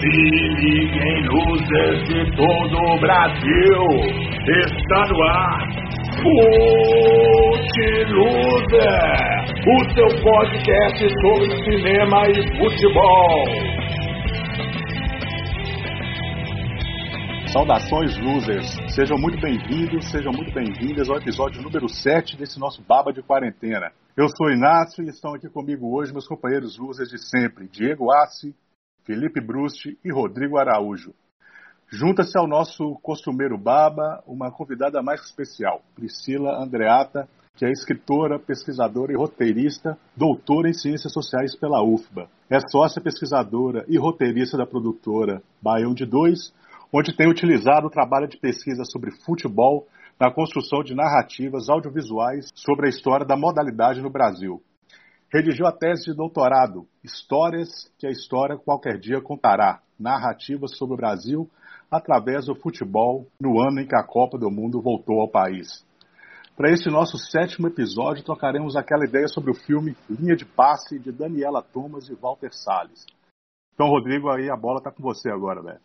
Se liguem luzes de todo o Brasil, está no ar. Fute Loser, o seu podcast sobre cinema e futebol. Saudações, losers! Sejam muito bem-vindos, sejam muito bem-vindas ao episódio número 7 desse nosso Baba de Quarentena. Eu sou Inácio e estão aqui comigo hoje meus companheiros losers de sempre, Diego Assi, Felipe Brusti e Rodrigo Araújo. Junta-se ao nosso costumeiro Baba uma convidada mais especial, Priscila Andreata, que é escritora, pesquisadora e roteirista, doutora em Ciências Sociais pela UFBA. É sócia pesquisadora e roteirista da produtora Baião de Dois, onde tem utilizado o trabalho de pesquisa sobre futebol na construção de narrativas audiovisuais sobre a história da modalidade no Brasil. Redigiu a tese de doutorado Histórias que a História Qualquer Dia Contará Narrativas sobre o Brasil através do futebol no ano em que a Copa do Mundo voltou ao país. Para este nosso sétimo episódio, trocaremos aquela ideia sobre o filme Linha de Passe de Daniela Thomas e Walter Salles. Então, Rodrigo, aí a bola está com você agora, velho.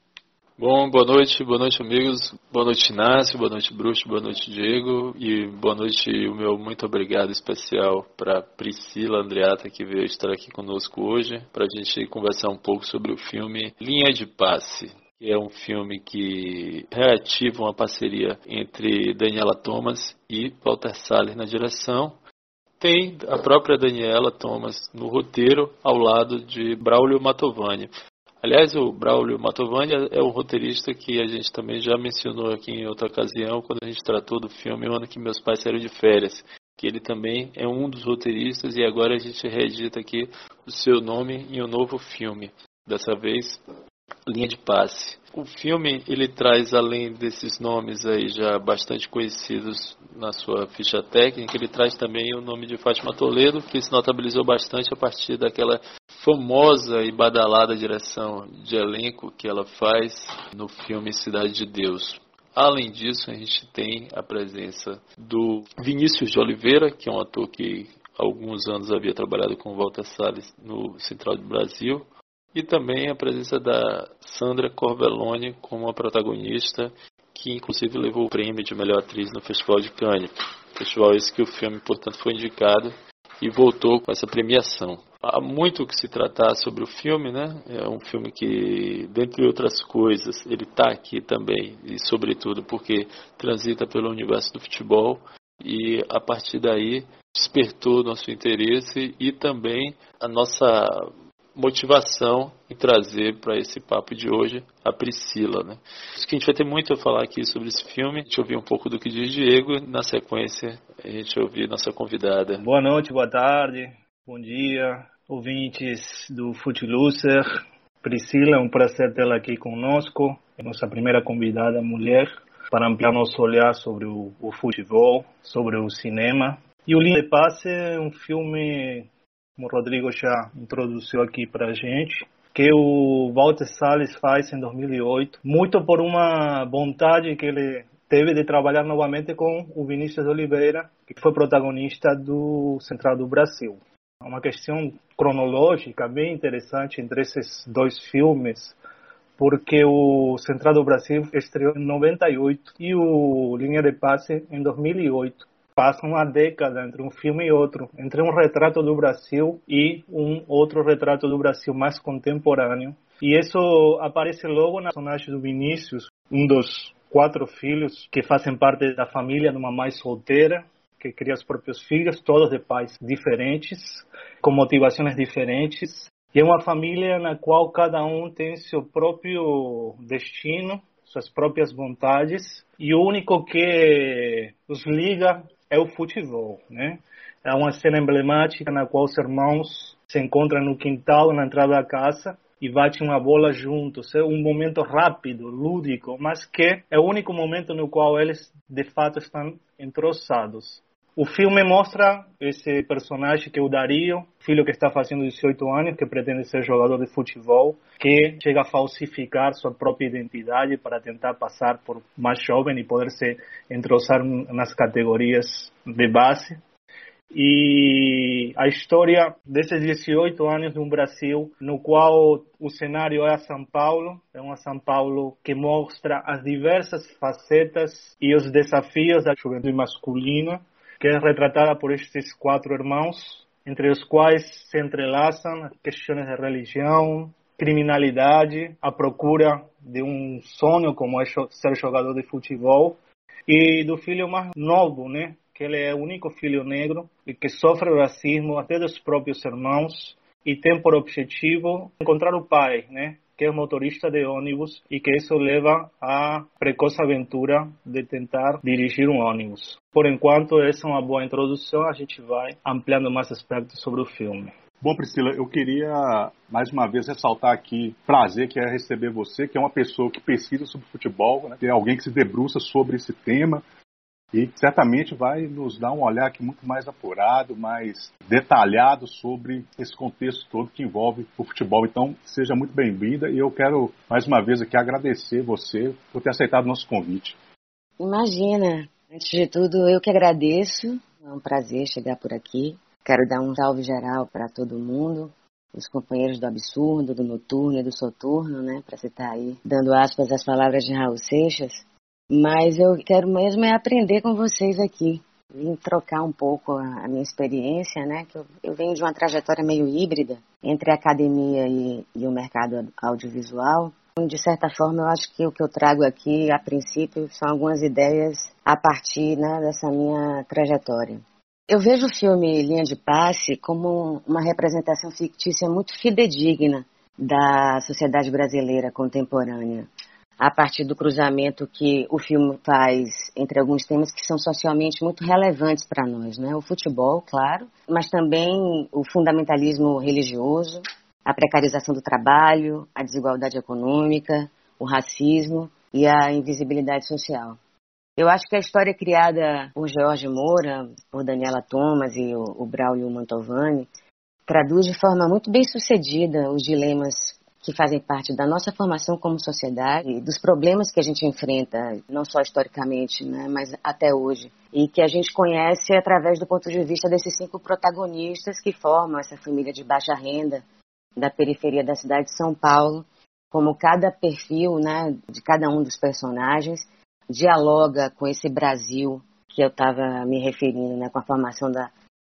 Bom, boa noite, boa noite amigos, boa noite Inácio, boa noite Bruxo, boa noite Diego e boa noite o meu muito obrigado especial para Priscila Andreata que veio estar aqui conosco hoje para a gente conversar um pouco sobre o filme Linha de Passe. Que é um filme que reativa uma parceria entre Daniela Thomas e Walter Salles na direção. Tem a própria Daniela Thomas no roteiro ao lado de Braulio Matovani. Aliás, o Braulio Matovani é um roteirista que a gente também já mencionou aqui em outra ocasião, quando a gente tratou do filme O Ano que Meus Pais Saíram de Férias, que ele também é um dos roteiristas e agora a gente reedita aqui o seu nome em um novo filme, dessa vez Linha de Passe. O filme ele traz além desses nomes aí já bastante conhecidos na sua ficha técnica, ele traz também o nome de Fátima Toledo, que se notabilizou bastante a partir daquela famosa e badalada direção de elenco que ela faz no filme Cidade de Deus. Além disso, a gente tem a presença do Vinícius de Oliveira, que é um ator que há alguns anos havia trabalhado com Walter Salles no Central do Brasil, e também a presença da Sandra Corvelloni como a protagonista, que inclusive levou o prêmio de melhor atriz no Festival de Cannes. Festival esse que o filme, portanto, foi indicado e voltou com essa premiação. Há muito que se tratar sobre o filme, né? É um filme que, dentre outras coisas, ele está aqui também, e sobretudo porque transita pelo universo do futebol, e a partir daí despertou nosso interesse e também a nossa motivação em trazer para esse papo de hoje a Priscila. Né? Acho que a gente vai ter muito a falar aqui sobre esse filme. A gente ouvir um pouco do que diz Diego. Na sequência, a gente ouvir nossa convidada. Boa noite, boa tarde, bom dia, ouvintes do Footloser. Priscila, é um prazer tê-la aqui conosco. É nossa primeira convidada mulher para ampliar nosso olhar sobre o, o futebol, sobre o cinema. E o Linha de Passe é um filme como o Rodrigo já introduziu aqui para a gente, que o Walter Salles faz em 2008, muito por uma vontade que ele teve de trabalhar novamente com o Vinícius Oliveira, que foi protagonista do Central do Brasil. É uma questão cronológica bem interessante entre esses dois filmes, porque o Central do Brasil estreou em 98 e o Linha de Passe em 2008 passa uma década entre um filme e outro, entre um retrato do Brasil e um outro retrato do Brasil mais contemporâneo. E isso aparece logo na personagem do Vinícius, um dos quatro filhos que fazem parte da família de uma mãe solteira, que cria os próprios filhos, todos de pais diferentes, com motivações diferentes. E é uma família na qual cada um tem seu próprio destino, suas próprias vontades, e o único que os liga é o futebol, né? É uma cena emblemática na qual os irmãos se encontram no quintal, na entrada da casa, e batem uma bola juntos. É um momento rápido, lúdico, mas que é o único momento no qual eles de fato estão entrosados. O filme mostra esse personagem que é o Dario, filho que está fazendo 18 anos, que pretende ser jogador de futebol, que chega a falsificar sua própria identidade para tentar passar por mais jovem e poder se entrosar nas categorias de base. e a história desses 18 anos no Brasil, no qual o cenário é São Paulo, é uma São Paulo que mostra as diversas facetas e os desafios da juventude masculina, que é retratada por estes quatro irmãos, entre os quais se entrelaçam questões de religião, criminalidade, a procura de um sonho como é ser jogador de futebol e do filho mais novo, né, que ele é o único filho negro e que sofre racismo até dos próprios irmãos e tem por objetivo encontrar o pai, né? Que é motorista de ônibus e que isso leva à precoce aventura de tentar dirigir um ônibus. Por enquanto, essa é uma boa introdução, a gente vai ampliando mais aspectos sobre o filme. Bom, Priscila, eu queria mais uma vez ressaltar aqui prazer que é receber você, que é uma pessoa que pesquisa sobre futebol, né? que é alguém que se debruça sobre esse tema, e certamente vai nos dar um olhar aqui muito mais apurado, mais detalhado sobre esse contexto todo que envolve o futebol. Então, seja muito bem-vinda e eu quero mais uma vez aqui agradecer você por ter aceitado o nosso convite. Imagina, antes de tudo, eu que agradeço. É um prazer chegar por aqui. Quero dar um salve geral para todo mundo, os companheiros do absurdo, do noturno e do soturno, né, para você estar aí dando aspas às palavras de Raul Seixas. Mas eu quero mesmo é aprender com vocês aqui. Vim trocar um pouco a, minha experiência, né? Que eu, eu, venho de uma trajetória meio híbrida entre a academia e, e o mercado audiovisual. De certa forma, eu acho que o que eu trago aqui, a princípio, são algumas ideias a partir né, dessa minha trajetória. Eu vejo o filme Linha de Passe como uma representação fictícia muito fidedigna da sociedade brasileira contemporânea a partir do cruzamento que o filme faz entre alguns temas que são socialmente muito relevantes para nós, né? O futebol, claro, mas também o fundamentalismo religioso, a precarização do trabalho, a desigualdade econômica, o racismo e a invisibilidade social. Eu acho que a história criada por George Moura, por Daniela Thomas e o, o Braulio Mantovani traduz de forma muito bem sucedida os dilemas que fazem parte da nossa formação como sociedade, dos problemas que a gente enfrenta, não só historicamente, né, mas até hoje, e que a gente conhece através do ponto de vista desses cinco protagonistas que formam essa família de baixa renda da periferia da cidade de São Paulo, como cada perfil, né, de cada um dos personagens dialoga com esse Brasil que eu estava me referindo, né, com a formação da,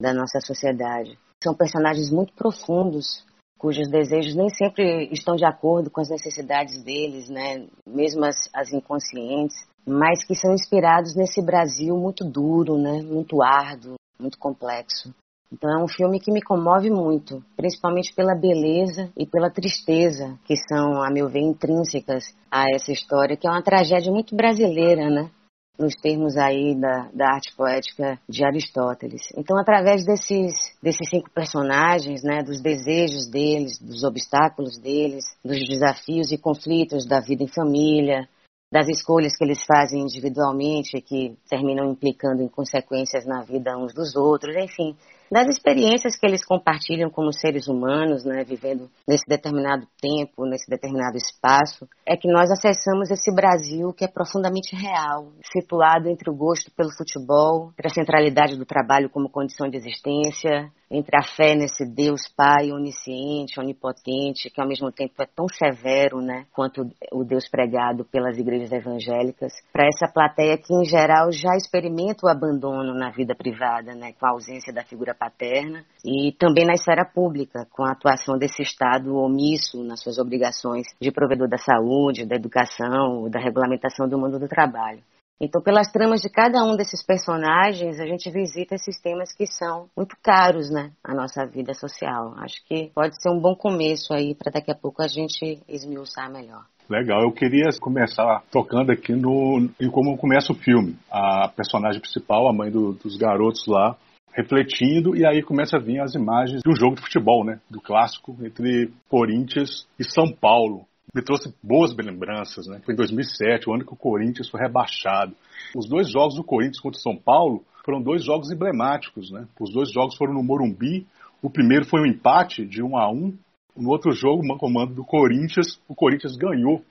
da nossa sociedade. São personagens muito profundos, cujos desejos nem sempre estão de acordo com as necessidades deles, né? mesmo as, as inconscientes, mas que são inspirados nesse Brasil muito duro, né? muito árduo, muito complexo. Então é um filme que me comove muito, principalmente pela beleza e pela tristeza que são, a meu ver, intrínsecas a essa história, que é uma tragédia muito brasileira, né? Nos termos aí da, da arte poética de Aristóteles. Então, através desses, desses cinco personagens, né, dos desejos deles, dos obstáculos deles, dos desafios e conflitos da vida em família, das escolhas que eles fazem individualmente que terminam implicando em consequências na vida uns dos outros, enfim, das experiências que eles compartilham como seres humanos, né, vivendo nesse determinado tempo, nesse determinado espaço, é que nós acessamos esse Brasil que é profundamente real, situado entre o gosto pelo futebol, entre a centralidade do trabalho como condição de existência, entre a fé nesse Deus Pai onisciente, onipotente, que ao mesmo tempo é tão severo, né, quanto o Deus pregado pelas igrejas evangélicas, para essa plateia que em geral já experimenta o abandono na vida privada, né, com a ausência da figura paterna e também na esfera pública, com a atuação desse Estado omisso nas suas obrigações de provedor da saúde, da educação, da regulamentação do mundo do trabalho. Então, pelas tramas de cada um desses personagens, a gente visita esses temas que são muito caros, né, à nossa vida social. Acho que pode ser um bom começo aí para daqui a pouco a gente esmiuçar melhor. Legal, eu queria começar tocando aqui no em como começa o filme. A personagem principal, a mãe do, dos garotos lá, refletindo e aí começa a vir as imagens de um jogo de futebol, né, do clássico entre Corinthians e São Paulo me trouxe boas lembranças, né? Foi em 2007, o ano que o Corinthians foi rebaixado. Os dois jogos do Corinthians contra o São Paulo foram dois jogos emblemáticos, né? Os dois jogos foram no Morumbi. O primeiro foi um empate de 1 a 1. No outro jogo, o comando do Corinthians, o Corinthians ganhou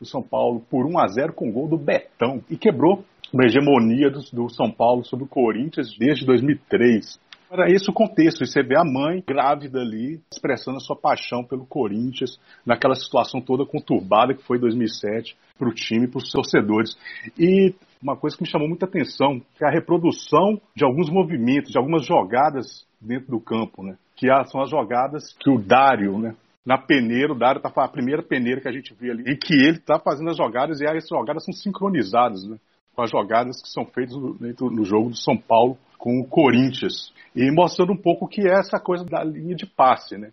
o São Paulo por 1 a 0 com gol do Betão e quebrou uma hegemonia do, do São Paulo sobre o Corinthians desde 2003. Era esse o contexto, e você vê a mãe grávida ali, expressando a sua paixão pelo Corinthians, naquela situação toda conturbada que foi 2007 para o time, para os torcedores. E uma coisa que me chamou muita atenção é a reprodução de alguns movimentos, de algumas jogadas dentro do campo, né? Que são as jogadas que o Dário, né? Na peneira, o Dário tá a primeira peneira que a gente vê ali, e que ele está fazendo as jogadas, e as jogadas são sincronizadas, né? Com as jogadas que são feitas no, no jogo do São Paulo com o Corinthians. E mostrando um pouco o que é essa coisa da linha de passe, né?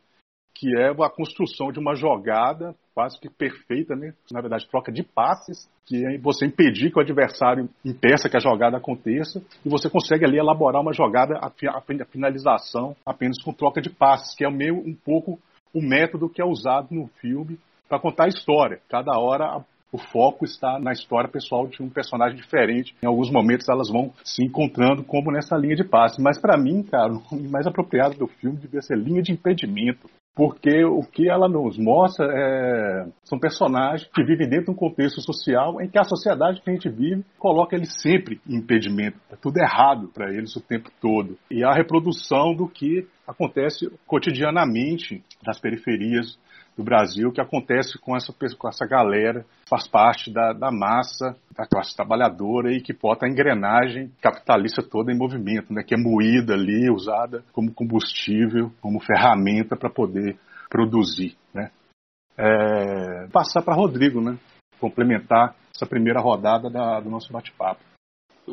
que é a construção de uma jogada quase que perfeita, né? na verdade, troca de passes, que é você impedir que o adversário impeça que a jogada aconteça, e você consegue ali elaborar uma jogada, a finalização apenas com troca de passes, que é meio um pouco o método que é usado no filme para contar a história. Cada hora o foco está na história pessoal de um personagem diferente. Em alguns momentos elas vão se encontrando como nessa linha de passe. Mas para mim, cara, o mais apropriado do filme devia ser linha de impedimento porque o que ela nos mostra é, são personagens que vivem dentro de um contexto social em que a sociedade que a gente vive coloca eles sempre em impedimento. É tudo errado para eles o tempo todo. E a reprodução do que acontece cotidianamente nas periferias do Brasil que acontece com essa, com essa galera, faz parte da, da massa, da classe trabalhadora e que bota a engrenagem capitalista toda em movimento, né, que é moída ali, usada como combustível, como ferramenta para poder produzir. Né. É, passar para Rodrigo, né, complementar essa primeira rodada da, do nosso bate-papo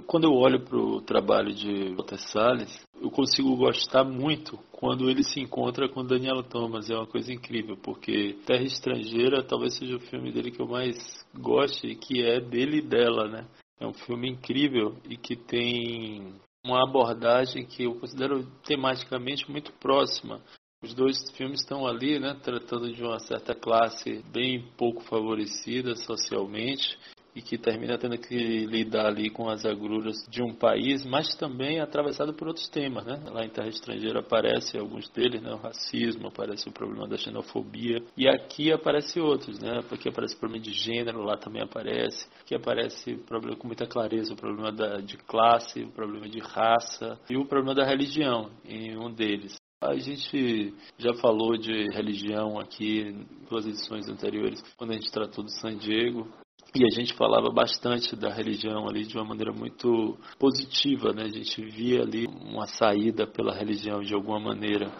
quando eu olho para o trabalho de Walter Salles, eu consigo gostar muito quando ele se encontra com Daniela Thomas. É uma coisa incrível, porque Terra Estrangeira talvez seja o filme dele que eu mais goste, que é dele e dela, né? É um filme incrível e que tem uma abordagem que eu considero tematicamente muito próxima. Os dois filmes estão ali, né, tratando de uma certa classe bem pouco favorecida socialmente e que termina tendo que lidar ali com as agruras de um país, mas também atravessado por outros temas, né? Lá em Terra Estrangeira aparece alguns deles, né? O racismo, aparece o problema da xenofobia, e aqui aparece outros, né? Aqui aparece o problema de gênero, lá também aparece, aqui aparece o problema com muita clareza, o problema da, de classe, o problema de raça e o problema da religião em um deles. A gente já falou de religião aqui em duas edições anteriores, quando a gente tratou do San Diego, e a gente falava bastante da religião ali de uma maneira muito positiva, né? A gente via ali uma saída pela religião de alguma maneira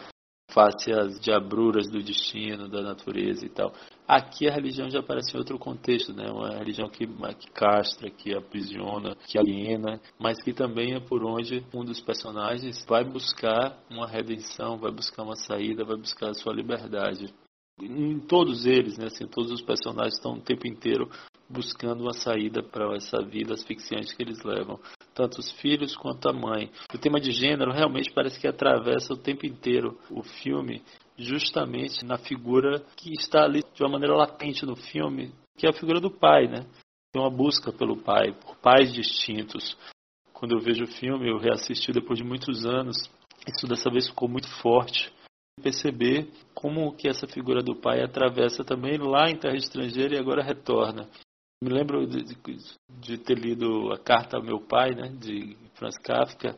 face às diabruras do destino, da natureza e tal. Aqui a religião já aparece em outro contexto, né? Uma religião que, que castra, que aprisiona, que aliena, mas que também é por onde um dos personagens vai buscar uma redenção, vai buscar uma saída, vai buscar a sua liberdade em todos eles, né, assim, todos os personagens estão o tempo inteiro buscando uma saída para essa vida asfixiante que eles levam, tanto os filhos quanto a mãe. O tema de gênero realmente parece que atravessa o tempo inteiro o filme, justamente na figura que está ali de uma maneira latente no filme, que é a figura do pai, né? Tem uma busca pelo pai, por pais distintos. Quando eu vejo o filme, eu reassisti depois de muitos anos, isso dessa vez ficou muito forte perceber como que essa figura do pai atravessa também lá em terra estrangeira e agora retorna. Me lembro de, de, ter lido a carta ao meu pai, né, de Franz Kafka,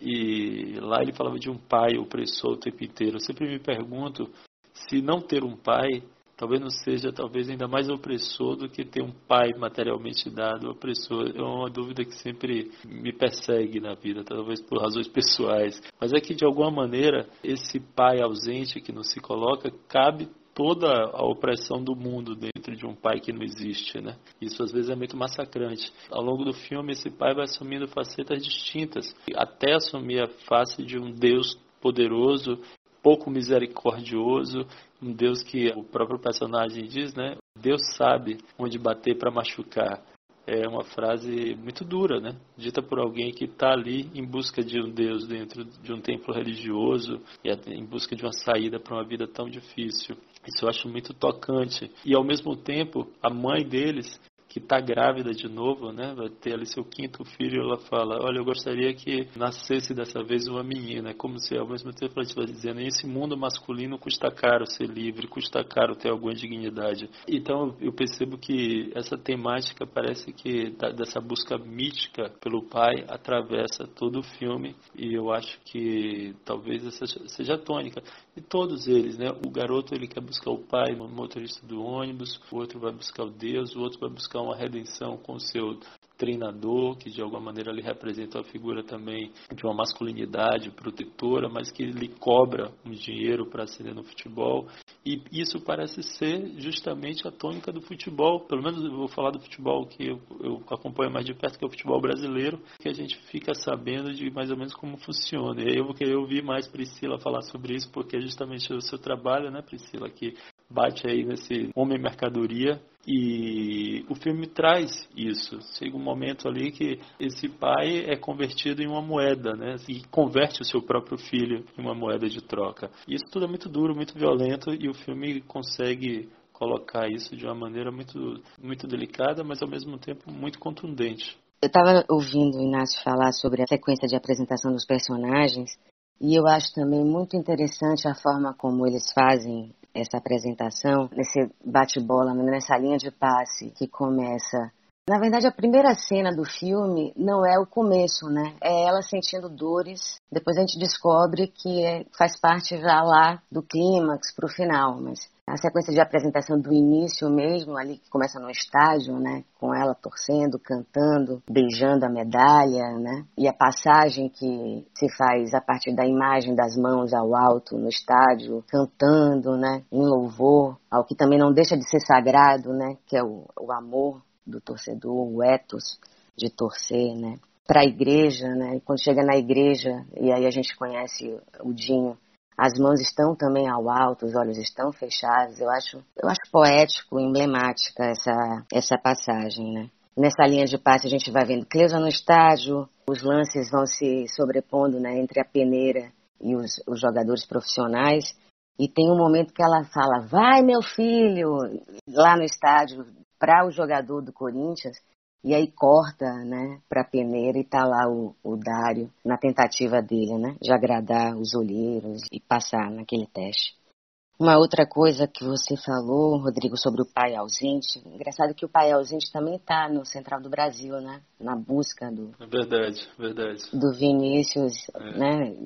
e lá ele falava de um pai opressor o tempo inteiro. Eu sempre me pergunto se não ter um pai talvez não seja talvez ainda mais opressor do que ter um pai materialmente dado opressor. É uma dúvida que sempre me persegue na vida, talvez por razões pessoais. Mas é que de alguma maneira esse pai ausente que não se coloca cabe toda a opressão do mundo dentro de um pai que não existe, né? Isso às vezes é muito massacrante. Ao longo do filme, esse pai vai assumindo facetas distintas, até assumir a face de um Deus poderoso, pouco misericordioso, um Deus que o próprio personagem diz, né? Deus sabe onde bater para machucar é uma frase muito dura, né? Dita por alguém que está ali em busca de um Deus dentro de um templo religioso e em busca de uma saída para uma vida tão difícil. Isso eu acho muito tocante. E ao mesmo tempo, a mãe deles que está grávida de novo, né? Vai ter ali seu quinto filho, ela fala, olha, eu gostaria que nascesse dessa vez uma menina. É como se ao mesmo tempo ela estivesse dizendo, esse mundo masculino custa caro ser livre, custa caro ter alguma dignidade. Então eu percebo que essa temática parece que dessa busca mítica pelo pai atravessa todo o filme e eu acho que talvez essa seja a tônica. E todos eles, né? O garoto ele quer buscar o pai, o motorista do ônibus, o outro vai buscar o Deus, o outro vai buscar uma redenção com o seu treinador, que de alguma maneira lhe representa a figura também de uma masculinidade protetora, mas que lhe cobra um dinheiro para ascender no futebol. E isso parece ser justamente a tônica do futebol, pelo menos eu vou falar do futebol que eu, eu acompanho mais de perto, que é o futebol brasileiro, que a gente fica sabendo de mais ou menos como funciona. E aí eu vou querer ouvir mais Priscila falar sobre isso, porque é justamente o seu trabalho, né, Priscila, que bate aí nesse homem mercadoria e o filme traz isso. Chega um momento ali que esse pai é convertido em uma moeda, né? E converte o seu próprio filho em uma moeda de troca. Isso tudo é muito duro, muito violento e o filme consegue colocar isso de uma maneira muito, muito delicada, mas ao mesmo tempo muito contundente. Eu estava ouvindo o Inácio falar sobre a sequência de apresentação dos personagens e eu acho também muito interessante a forma como eles fazem essa apresentação, nesse bate-bola, nessa linha de passe que começa. Na verdade, a primeira cena do filme não é o começo, né? É ela sentindo dores. Depois a gente descobre que é, faz parte já lá do clímax para o final. Mas a sequência de apresentação do início mesmo, ali que começa no estádio, né, com ela torcendo, cantando, beijando a medalha, né, e a passagem que se faz a partir da imagem das mãos ao alto no estádio, cantando, né, em louvor, ao que também não deixa de ser sagrado, né, que é o, o amor do torcedor, o ethos de torcer, né, para a igreja, né, quando chega na igreja, e aí a gente conhece o Dinho as mãos estão também ao alto, os olhos estão fechados. Eu acho, eu acho poético, emblemática essa, essa passagem, né? Nessa linha de passe a gente vai vendo Cleusa no estádio, os lances vão se sobrepondo né, entre a peneira e os, os jogadores profissionais. E tem um momento que ela fala, vai meu filho, lá no estádio, para o jogador do Corinthians. E aí corta, né, pra peneira e tá lá o, o Dário na tentativa dele, né, de agradar os olheiros e passar naquele teste. Uma outra coisa que você falou, Rodrigo, sobre o pai ausente. Engraçado que o pai ausente também está no Central do Brasil, né? Na busca do. É verdade, verdade. Do Vinícius, é. né?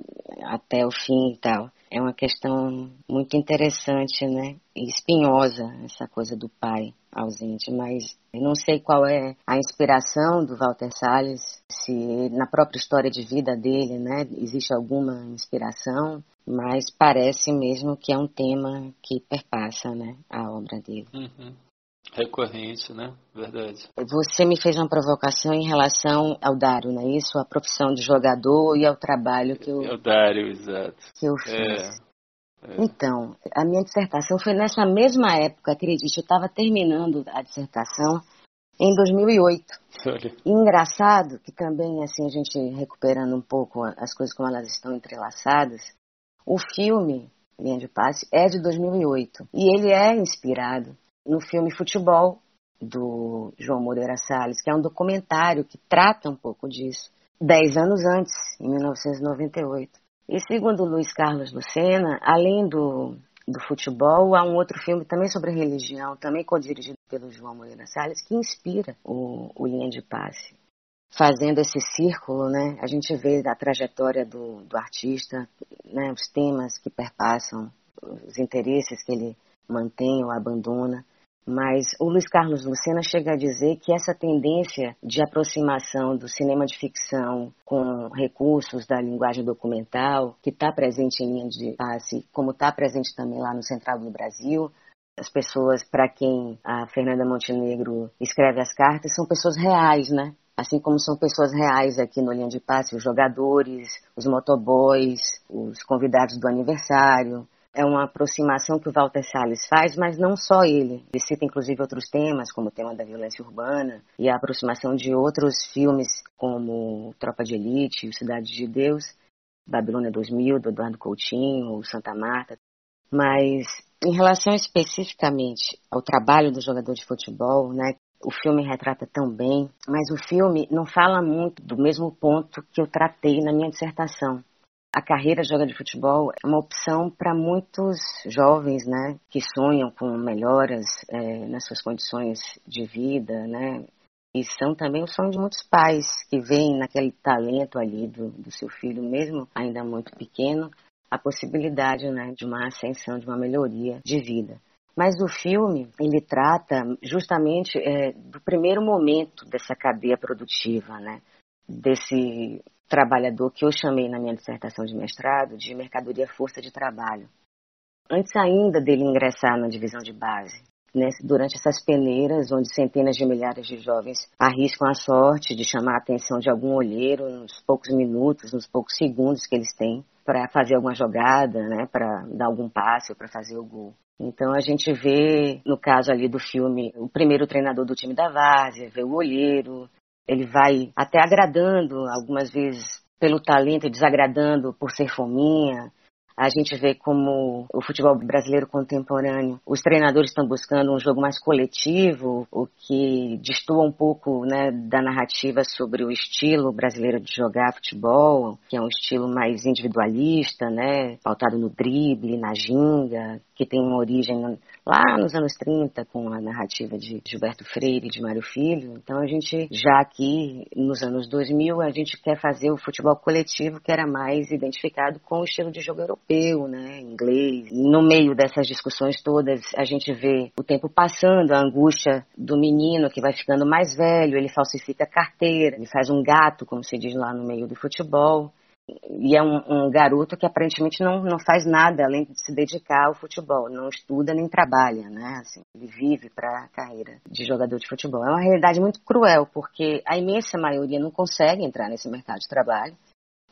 Até o fim e tal. É uma questão muito interessante, né? E espinhosa, essa coisa do pai ausente, mas eu não sei qual é a inspiração do Walter Salles, se na própria história de vida dele, né, existe alguma inspiração, mas parece mesmo que é um tema que perpassa, né, a obra dele. Uhum. Recorrente, né? Verdade. Você me fez uma provocação em relação ao Dário, não é isso? A profissão de jogador e ao trabalho que eu. É o Dário, exato. Que eu fiz. É. É. Então, a minha dissertação foi nessa mesma época, acredite, eu estava terminando a dissertação em 2008. Olha. engraçado que também, assim, a gente recuperando um pouco as coisas como elas estão entrelaçadas, o filme Linha de Passe é de 2008 e ele é inspirado no filme Futebol do João Moreira Salles, que é um documentário que trata um pouco disso, dez anos antes, em 1998. E segundo Luiz Carlos Lucena, além do, do futebol, há um outro filme também sobre religião, também co-dirigido pelo João Moreira Salles, que inspira o, o Linha de Passe. Fazendo esse círculo, né, a gente vê a trajetória do, do artista, né, os temas que perpassam, os interesses que ele mantém ou abandona. Mas o Luiz Carlos Lucena chega a dizer que essa tendência de aproximação do cinema de ficção com recursos da linguagem documental, que está presente em linha de passe, como está presente também lá no Central do Brasil, as pessoas para quem a Fernanda Montenegro escreve as cartas são pessoas reais, né? Assim como são pessoas reais aqui no Linha de Passe, os jogadores, os motoboys, os convidados do aniversário, é uma aproximação que o Walter Salles faz, mas não só ele. Ele cita inclusive outros temas, como o tema da violência urbana e a aproximação de outros filmes como Tropa de Elite, Cidade de Deus, Babilônia 2000, do Eduardo Coutinho, Santa Marta. Mas em relação especificamente ao trabalho do jogador de futebol, né, o filme retrata tão bem, mas o filme não fala muito do mesmo ponto que eu tratei na minha dissertação. A carreira de jogador de futebol é uma opção para muitos jovens, né, que sonham com melhoras é, nas suas condições de vida, né, e são também o sonho de muitos pais que veem naquele talento ali do, do seu filho, mesmo ainda muito pequeno, a possibilidade né, de uma ascensão, de uma melhoria de vida. Mas o filme, ele trata justamente é, do primeiro momento dessa cadeia produtiva, né? Desse trabalhador que eu chamei na minha dissertação de mestrado de mercadoria força de trabalho. Antes ainda dele ingressar na divisão de base, né, durante essas peneiras, onde centenas de milhares de jovens arriscam a sorte de chamar a atenção de algum olheiro nos poucos minutos, nos poucos segundos que eles têm para fazer alguma jogada, né, para dar algum passe ou para fazer o gol. Então a gente vê, no caso ali do filme, o primeiro treinador do time da várzea, vê o olheiro, ele vai até agradando algumas vezes pelo talento desagradando por ser fominha, a gente vê como o futebol brasileiro contemporâneo, os treinadores estão buscando um jogo mais coletivo, o que destoa um pouco né, da narrativa sobre o estilo brasileiro de jogar futebol, que é um estilo mais individualista, né, pautado no drible, na ginga, que tem uma origem lá nos anos 30 com a narrativa de Gilberto Freire e de Mário Filho. Então a gente já aqui nos anos 2000 a gente quer fazer o futebol coletivo que era mais identificado com o estilo de jogo europeu, né, inglês. No meio dessas discussões todas a gente vê o tempo passando, a angústia do menino que vai ficando mais velho, ele falsifica a carteira, ele faz um gato, como se diz lá no meio do futebol e é um, um, garoto que aparentemente não, não faz nada além de se dedicar ao futebol, não estuda nem trabalha, né? Assim, ele vive para a carreira de jogador de futebol. É uma realidade muito cruel, porque a imensa maioria não consegue entrar nesse mercado de trabalho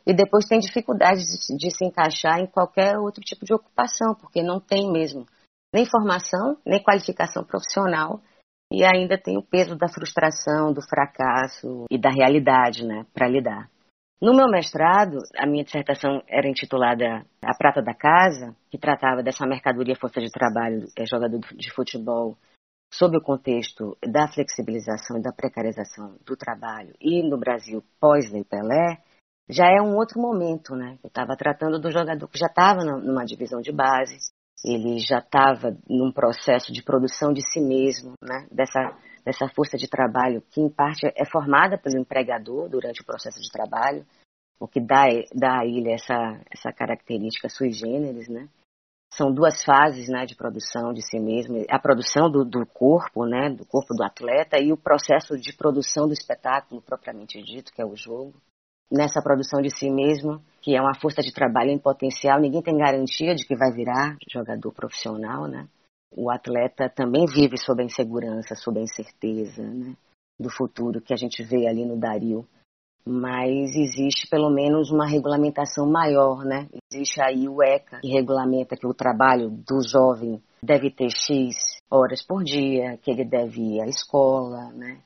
e depois tem dificuldade de, de se encaixar em qualquer outro tipo de ocupação, porque não tem mesmo nem formação, nem qualificação profissional e ainda tem o peso da frustração, do fracasso e da realidade, né, para lidar. No meu mestrado, a minha dissertação era intitulada A Prata da Casa, que tratava dessa mercadoria força de trabalho, é, jogador de futebol, sob o contexto da flexibilização e da precarização do trabalho e no Brasil pós-Lei Pelé, já é um outro momento, né? Eu estava tratando do jogador que já estava numa divisão de base, ele já estava num processo de produção de si mesmo, né? Dessa dessa força de trabalho que, em parte, é formada pelo empregador durante o processo de trabalho, o que dá, dá a ele essa, essa característica sui generis, né? São duas fases né, de produção de si mesmo, a produção do, do corpo, né, do corpo do atleta, e o processo de produção do espetáculo propriamente dito, que é o jogo. Nessa produção de si mesmo, que é uma força de trabalho em potencial, ninguém tem garantia de que vai virar jogador profissional, né? O atleta também vive sob a insegurança, sob a incerteza né, do futuro que a gente vê ali no Dario. Mas existe pelo menos uma regulamentação maior, né? Existe aí o ECA, que regulamenta que o trabalho do jovem deve ter X horas por dia, que ele deve ir à escola, né?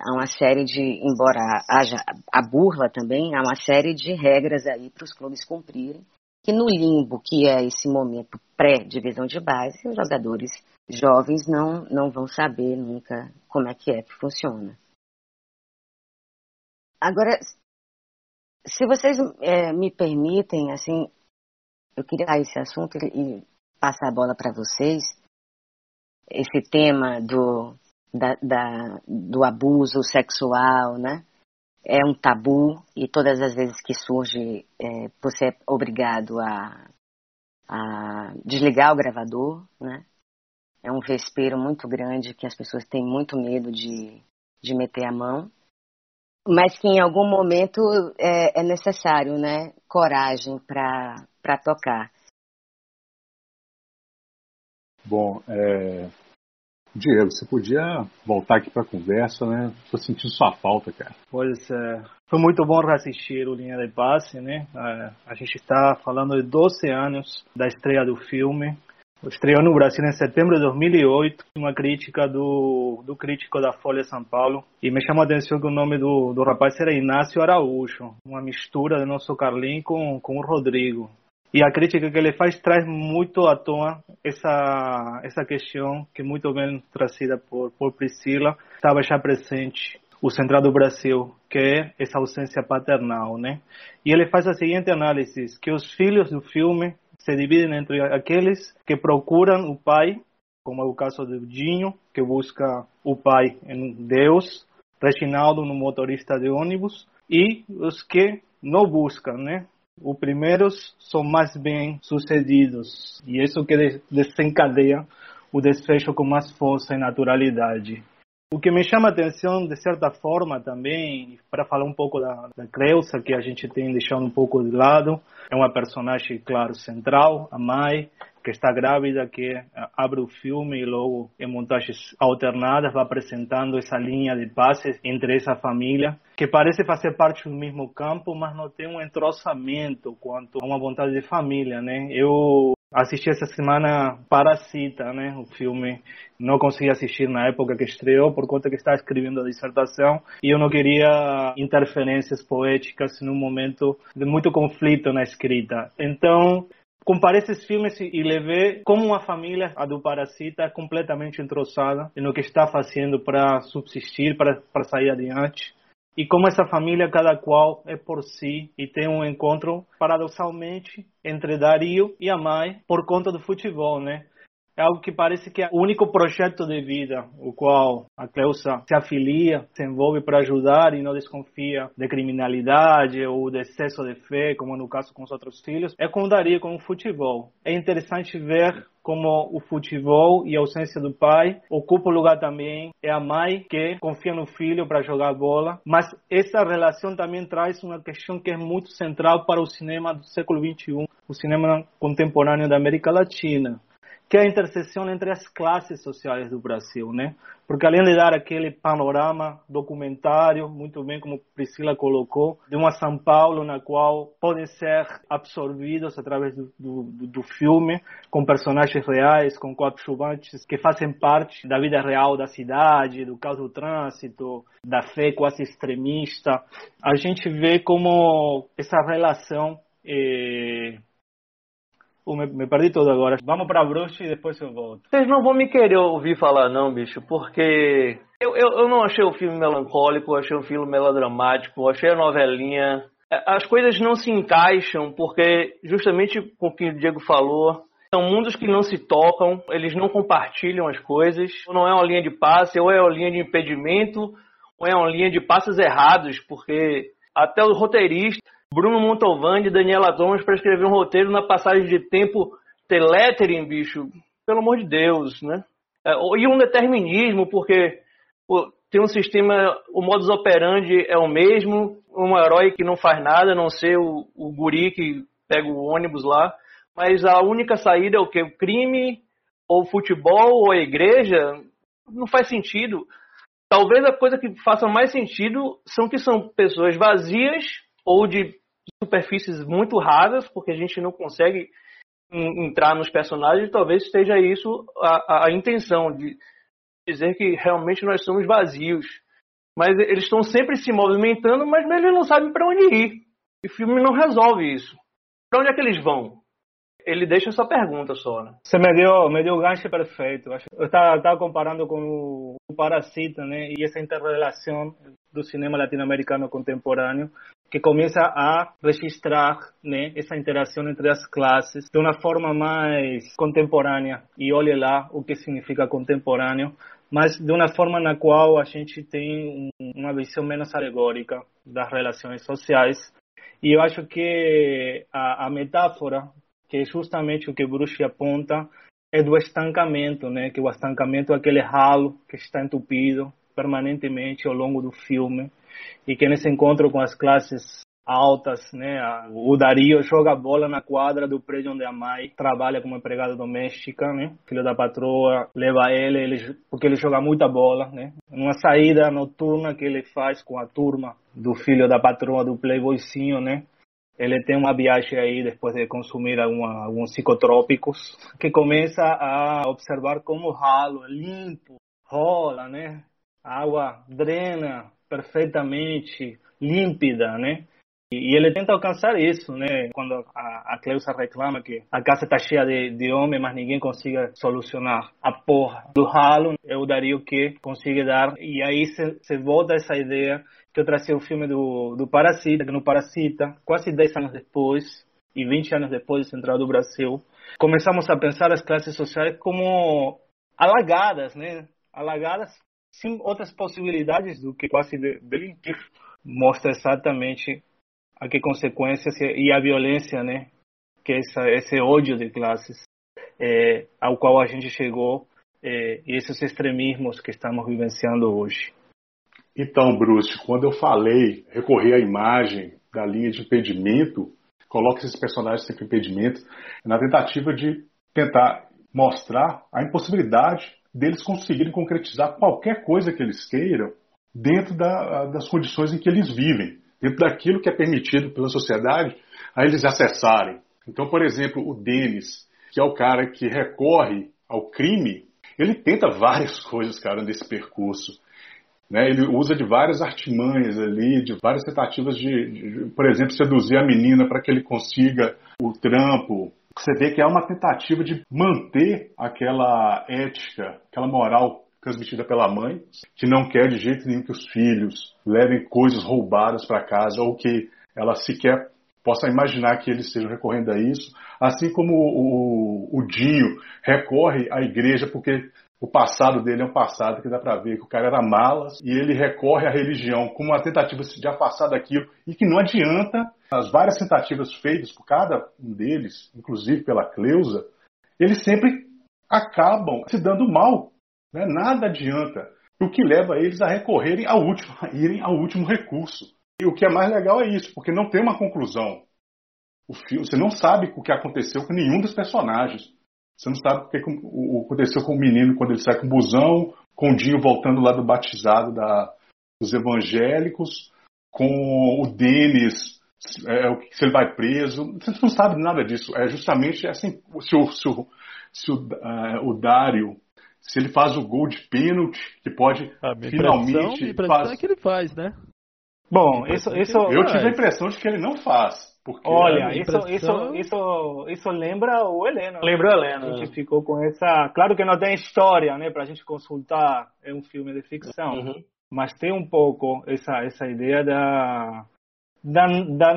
Há uma série de, embora haja a burla também, há uma série de regras aí para os clubes cumprirem que no limbo, que é esse momento pré-divisão de base, os jogadores jovens não, não vão saber nunca como é que é que funciona. Agora, se vocês é, me permitem, assim, eu queria esse assunto e passar a bola para vocês, esse tema do, da, da, do abuso sexual, né? É um tabu e todas as vezes que surge é, você é obrigado a, a desligar o gravador, né? É um vespeiro muito grande que as pessoas têm muito medo de, de meter a mão, mas que em algum momento é, é necessário, né? Coragem para tocar. Bom, é, Diego, você podia voltar aqui para a conversa, né? Tô sentindo sua falta, cara. Pois é. Foi muito bom reassistir o Linha de Passe, né? A gente está falando de 12 anos da estreia do filme. Estreou no Brasil em setembro de 2008, uma crítica do, do crítico da Folha São Paulo. E me chamou a atenção que o nome do, do rapaz era Inácio Araújo, uma mistura do nosso Carlinho com, com o Rodrigo. E a crítica que ele faz traz muito à tona essa essa questão que muito bem trazida por por Priscila estava já presente o central do Brasil, que é essa ausência paternal, né? E ele faz a seguinte análise, que os filhos do filme se dividem entre aqueles que procuram o pai, como é o caso do Dinho, que busca o pai em Deus, Reginaldo no motorista de ônibus, e os que não buscam, né? Os primeiros são mais bem sucedidos, e isso que desencadeia o desfecho com mais força e naturalidade. O que me chama a atenção, de certa forma, também, para falar um pouco da, da que a gente tem deixado um pouco de lado, é uma personagem, claro, central, a mãe, que está grávida, que eh, abre o filme e logo, em montagens alternadas, vai apresentando essa linha de passes entre essa família, que parece fazer parte do mesmo campo, mas não tem um entrosamento quanto a uma vontade de família, né? Eu assisti essa semana Parasita, né? O filme não consegui assistir na época que estreou por conta que estava escrevendo a dissertação e eu não queria interferências poéticas num momento de muito conflito na escrita. Então comparei esses filmes e levei como uma família, a do Parasita, completamente entroçada no que está fazendo para subsistir, para sair adiante e como essa família, cada qual é por si e tem um encontro paradoxalmente entre Dario e a mãe por conta do futebol, né? É algo que parece que é o único projeto de vida o qual a Cleusa se afilia, se envolve para ajudar e não desconfia de criminalidade ou de excesso de fé, como no caso com os outros filhos, é com Dario, com o futebol. É interessante ver como o futebol e a ausência do pai ocupa o lugar também. É a mãe que confia no filho para jogar bola, mas essa relação também traz uma questão que é muito central para o cinema do século 21, o cinema contemporâneo da América Latina que é a interseção entre as classes sociais do Brasil, né? Porque além de dar aquele panorama documentário, muito bem como Priscila colocou, de uma São Paulo na qual podem ser absorvidos através do, do, do filme, com personagens reais, com coadjuvantes que fazem parte da vida real da cidade, do caos do trânsito, da fé quase extremista, a gente vê como essa relação eh, Me, me, perdi todo agora. Vamos pra bruxa e depois eu volto. Vocês não vão me querer ouvir falar, não, bicho, porque eu, eu, eu não achei o filme melancólico, achei o filme melodramático, achei a novelinha. É, as coisas não se encaixam porque, justamente com o que o Diego falou, são mundos que não se tocam, eles não compartilham as coisas. Não é uma linha de passe, ou é uma linha de impedimento, ou é uma linha de passos errados, porque até o roteirista Bruno Montalvani e Daniela Thomas para escrever um roteiro na passagem de tempo telettering, bicho. Pelo amor de Deus, né? É, e um determinismo, porque pô, tem um sistema, o modus operandi é o mesmo, um herói que não faz nada, a não ser o, o guri que pega o ônibus lá, mas a única saída é o que? O crime, ou futebol, ou a igreja, não faz sentido. Talvez a coisa que faça mais sentido são que são pessoas vazias ou de superfícies muito rasas, porque a gente não consegue entrar nos personagens, talvez esteja isso a, a, intenção de dizer que realmente nós somos vazios. Mas eles estão sempre se movimentando, mas eles não sabem para onde ir. E o filme não resolve isso. Para onde é que eles vão? Ele deixa essa pergunta só, né? Você me deu, me deu o gancho perfeito. Eu estava comparando com o, o Parasita, né? E essa interrelação do cinema latino-americano contemporâneo que começa a registrar né, essa interação entre as classes de uma forma mais contemporânea. E olhe lá o que significa contemporâneo, mas de uma forma na qual a gente tem uma visão menos alegórica das relações sociais. E eu acho que a, a metáfora, que é justamente o que Bruce aponta, é do estancamento, né? Que o estancamento é aquele ralo que está entupido permanentemente ao longo do filme e que nesse encontro com as classes altas, né? O Dario joga bola na quadra do prédio onde a mãe trabalha como empregada doméstica, né? Filho da patroa leva ele, ele porque ele joga muita bola, né? Numa saída noturna que ele faz com a turma do filho da patroa do playboyzinho, né? Ele tem uma viagem aí depois de consumir alguma, alguns psicotrópicos que começa a observar como o ralo é limpo, rola, né? A água drena perfeitamente límpida, né? E ele tenta alcançar isso, né? Quando a, a Cleusa reclama que a casa está cheia de, de homens, mas ninguém consiga solucionar a porra do ralo, é o Dario que consegue dar. E aí se, volta essa ideia que eu trazia o filme do, do Parasita, que no Parasita, quase 10 anos depois, e 20 anos depois de Central do Brasil, começamos a pensar as classes sociais como alagadas, né? Alagadas sem outras possibilidades do que quase delinquir. Mostra exatamente a que consequências e a violência, né? Que essa, esse ódio de classes é, ao qual a gente chegou é, e esses extremismos que estamos vivenciando hoje. Então, Bruce, quando eu falei, recorri à imagem da linha de impedimento, coloque esses personagens sem impedimento, na tentativa de tentar mostrar a impossibilidade deles conseguirem concretizar qualquer coisa que eles queiram dentro da, das condições em que eles vivem, dentro daquilo que é permitido pela sociedade a eles acessarem. Então, por exemplo, o Denis, que é o cara que recorre ao crime, ele tenta várias coisas, cara, nesse percurso. Né? Ele usa de várias artimanhas ali, de várias tentativas de, de por exemplo, seduzir a menina para que ele consiga o trampo, você vê que é uma tentativa de manter aquela ética, aquela moral transmitida pela mãe, que não quer de jeito nenhum que os filhos levem coisas roubadas para casa ou que ela sequer possa imaginar que eles estejam recorrendo a isso. Assim como o, o, Dinho recorre à igreja porque o passado dele é um passado que dá para ver que o cara era malas e ele recorre à religião como uma tentativa de afastar daquilo e que não adianta. As várias tentativas feitas por cada um deles, inclusive pela Cleusa, eles sempre acabam se dando mal. Né? Nada adianta. O que leva eles a recorrerem ao último, a irem ao último recurso. E o que é mais legal é isso, porque não tem uma conclusão. O filme, você não sabe o que aconteceu com nenhum dos personagens. Você não sabe o que aconteceu com o menino quando ele sai com o busão, com o Dinho voltando lá do batizado da, dos evangélicos, com o Denis, é, se ele vai preso. Você não sabe nada disso. É justamente assim, se o, se o, se o, uh, o Dário, se ele faz o gol de pênalti, que pode a finalmente. A faz... é que ele faz, né? Bom, isso, isso. Eu tive a impressão de que ele não faz. Porque Olha, isso, isso, isso, isso lembra o Helena. Lembra o Helena. A gente ficou com essa. Claro que não tem história, né, pra gente consultar. É um filme de ficção. Uhum. Mas tem um pouco essa, essa ideia da, da, da,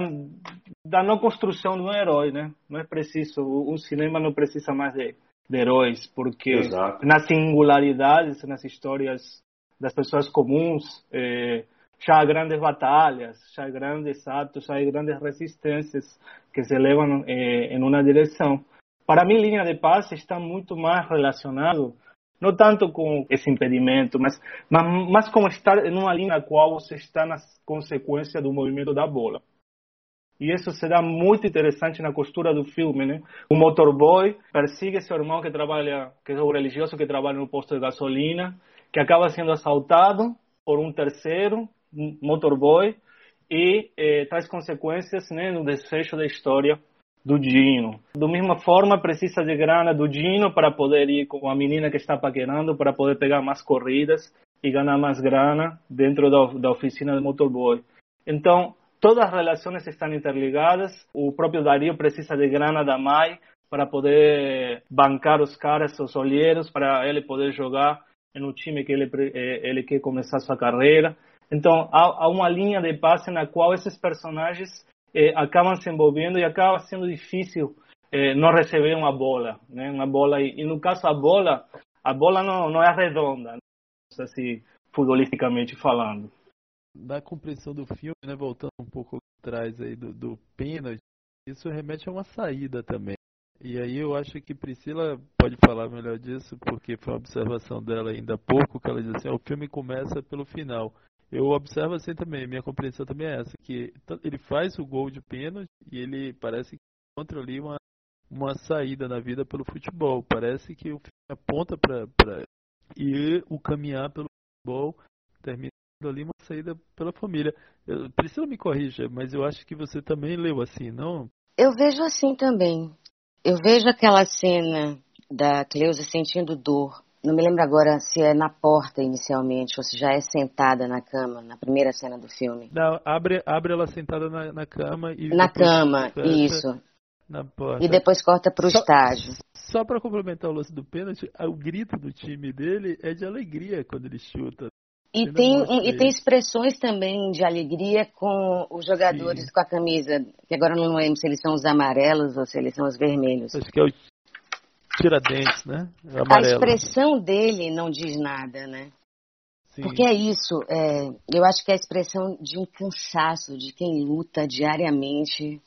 da não construção de um herói, né? Não é preciso. Um cinema não precisa mais de, de heróis, porque Exato. nas singularidades, nas histórias das pessoas comuns. Eh, já há grandes batalhas, já há grandes atos, já há grandes resistências que se levam eh, em uma direção. Para mim, linha de paz está muito mais relacionado, não tanto com esse impedimento, mas, mas, mas com estar em uma linha na qual você está na consequência do movimento da bola. E isso será muito interessante na costura do filme, né? O motorboy persegue seu irmão que trabalha, que é o religioso que trabalha no posto de gasolina, que acaba sendo assaltado por um terceiro motorboy e eh, traz consequências né, no desfecho da história do Dino. Da mesma forma, precisa de grana do Dino para poder ir com a menina que está paquerando, para poder pegar mais corridas e ganhar mais grana dentro da, da oficina do motorboy. Então, todas as relações estão interligadas. O próprio Dario precisa de grana da mãe para poder bancar os caras, os olheiros, para ele poder jogar no time que ele, eh, ele quer começar sua carreira. Então, há, há uma linha de passe na qual esses personagens eh, acabam se envolvendo e acaba sendo difícil eh, não receber uma bola, né? Uma bola e, e, no caso a bola, a bola não, não é redonda, né? assim, futbolisticamente falando. Da compreensão do filme, né, voltando um pouco atrás aí do, do pênalti, isso remete a uma saída também. E aí eu acho que Priscila pode falar melhor disso, porque foi uma observação dela ainda há pouco, que ela diz assim, o filme começa pelo final eu observo assim também, minha compreensão também é essa, que ele faz o gol de pênalti e ele parece que encontra ali uma, uma saída na vida pelo futebol. Parece que o aponta para ir o caminhar pelo futebol, terminando ali uma saída pela família. Eu, Priscila me corrija, mas eu acho que você também leu assim, não? Eu vejo assim também. Eu vejo aquela cena da Cleusa sentindo dor não me lembro agora se é na porta inicialmente ou se já é sentada na cama, na primeira cena do filme. Não, abre, abre ela sentada na, na cama e. Na cama, isso. Na porta. E depois corta para o estágio. Só para complementar o lance do pênalti, o grito do time dele é de alegria quando ele chuta. E tem, e tem expressões também de alegria com os jogadores Sim. com a camisa, que agora não lembro se eles são os amarelos ou se eles são os vermelhos. Acho que é o Tiradentes, né? Amarelo. A expressão dele não diz nada, né? Sim. Porque é isso, é, eu acho que é a expressão de um cansaço de quem luta diariamente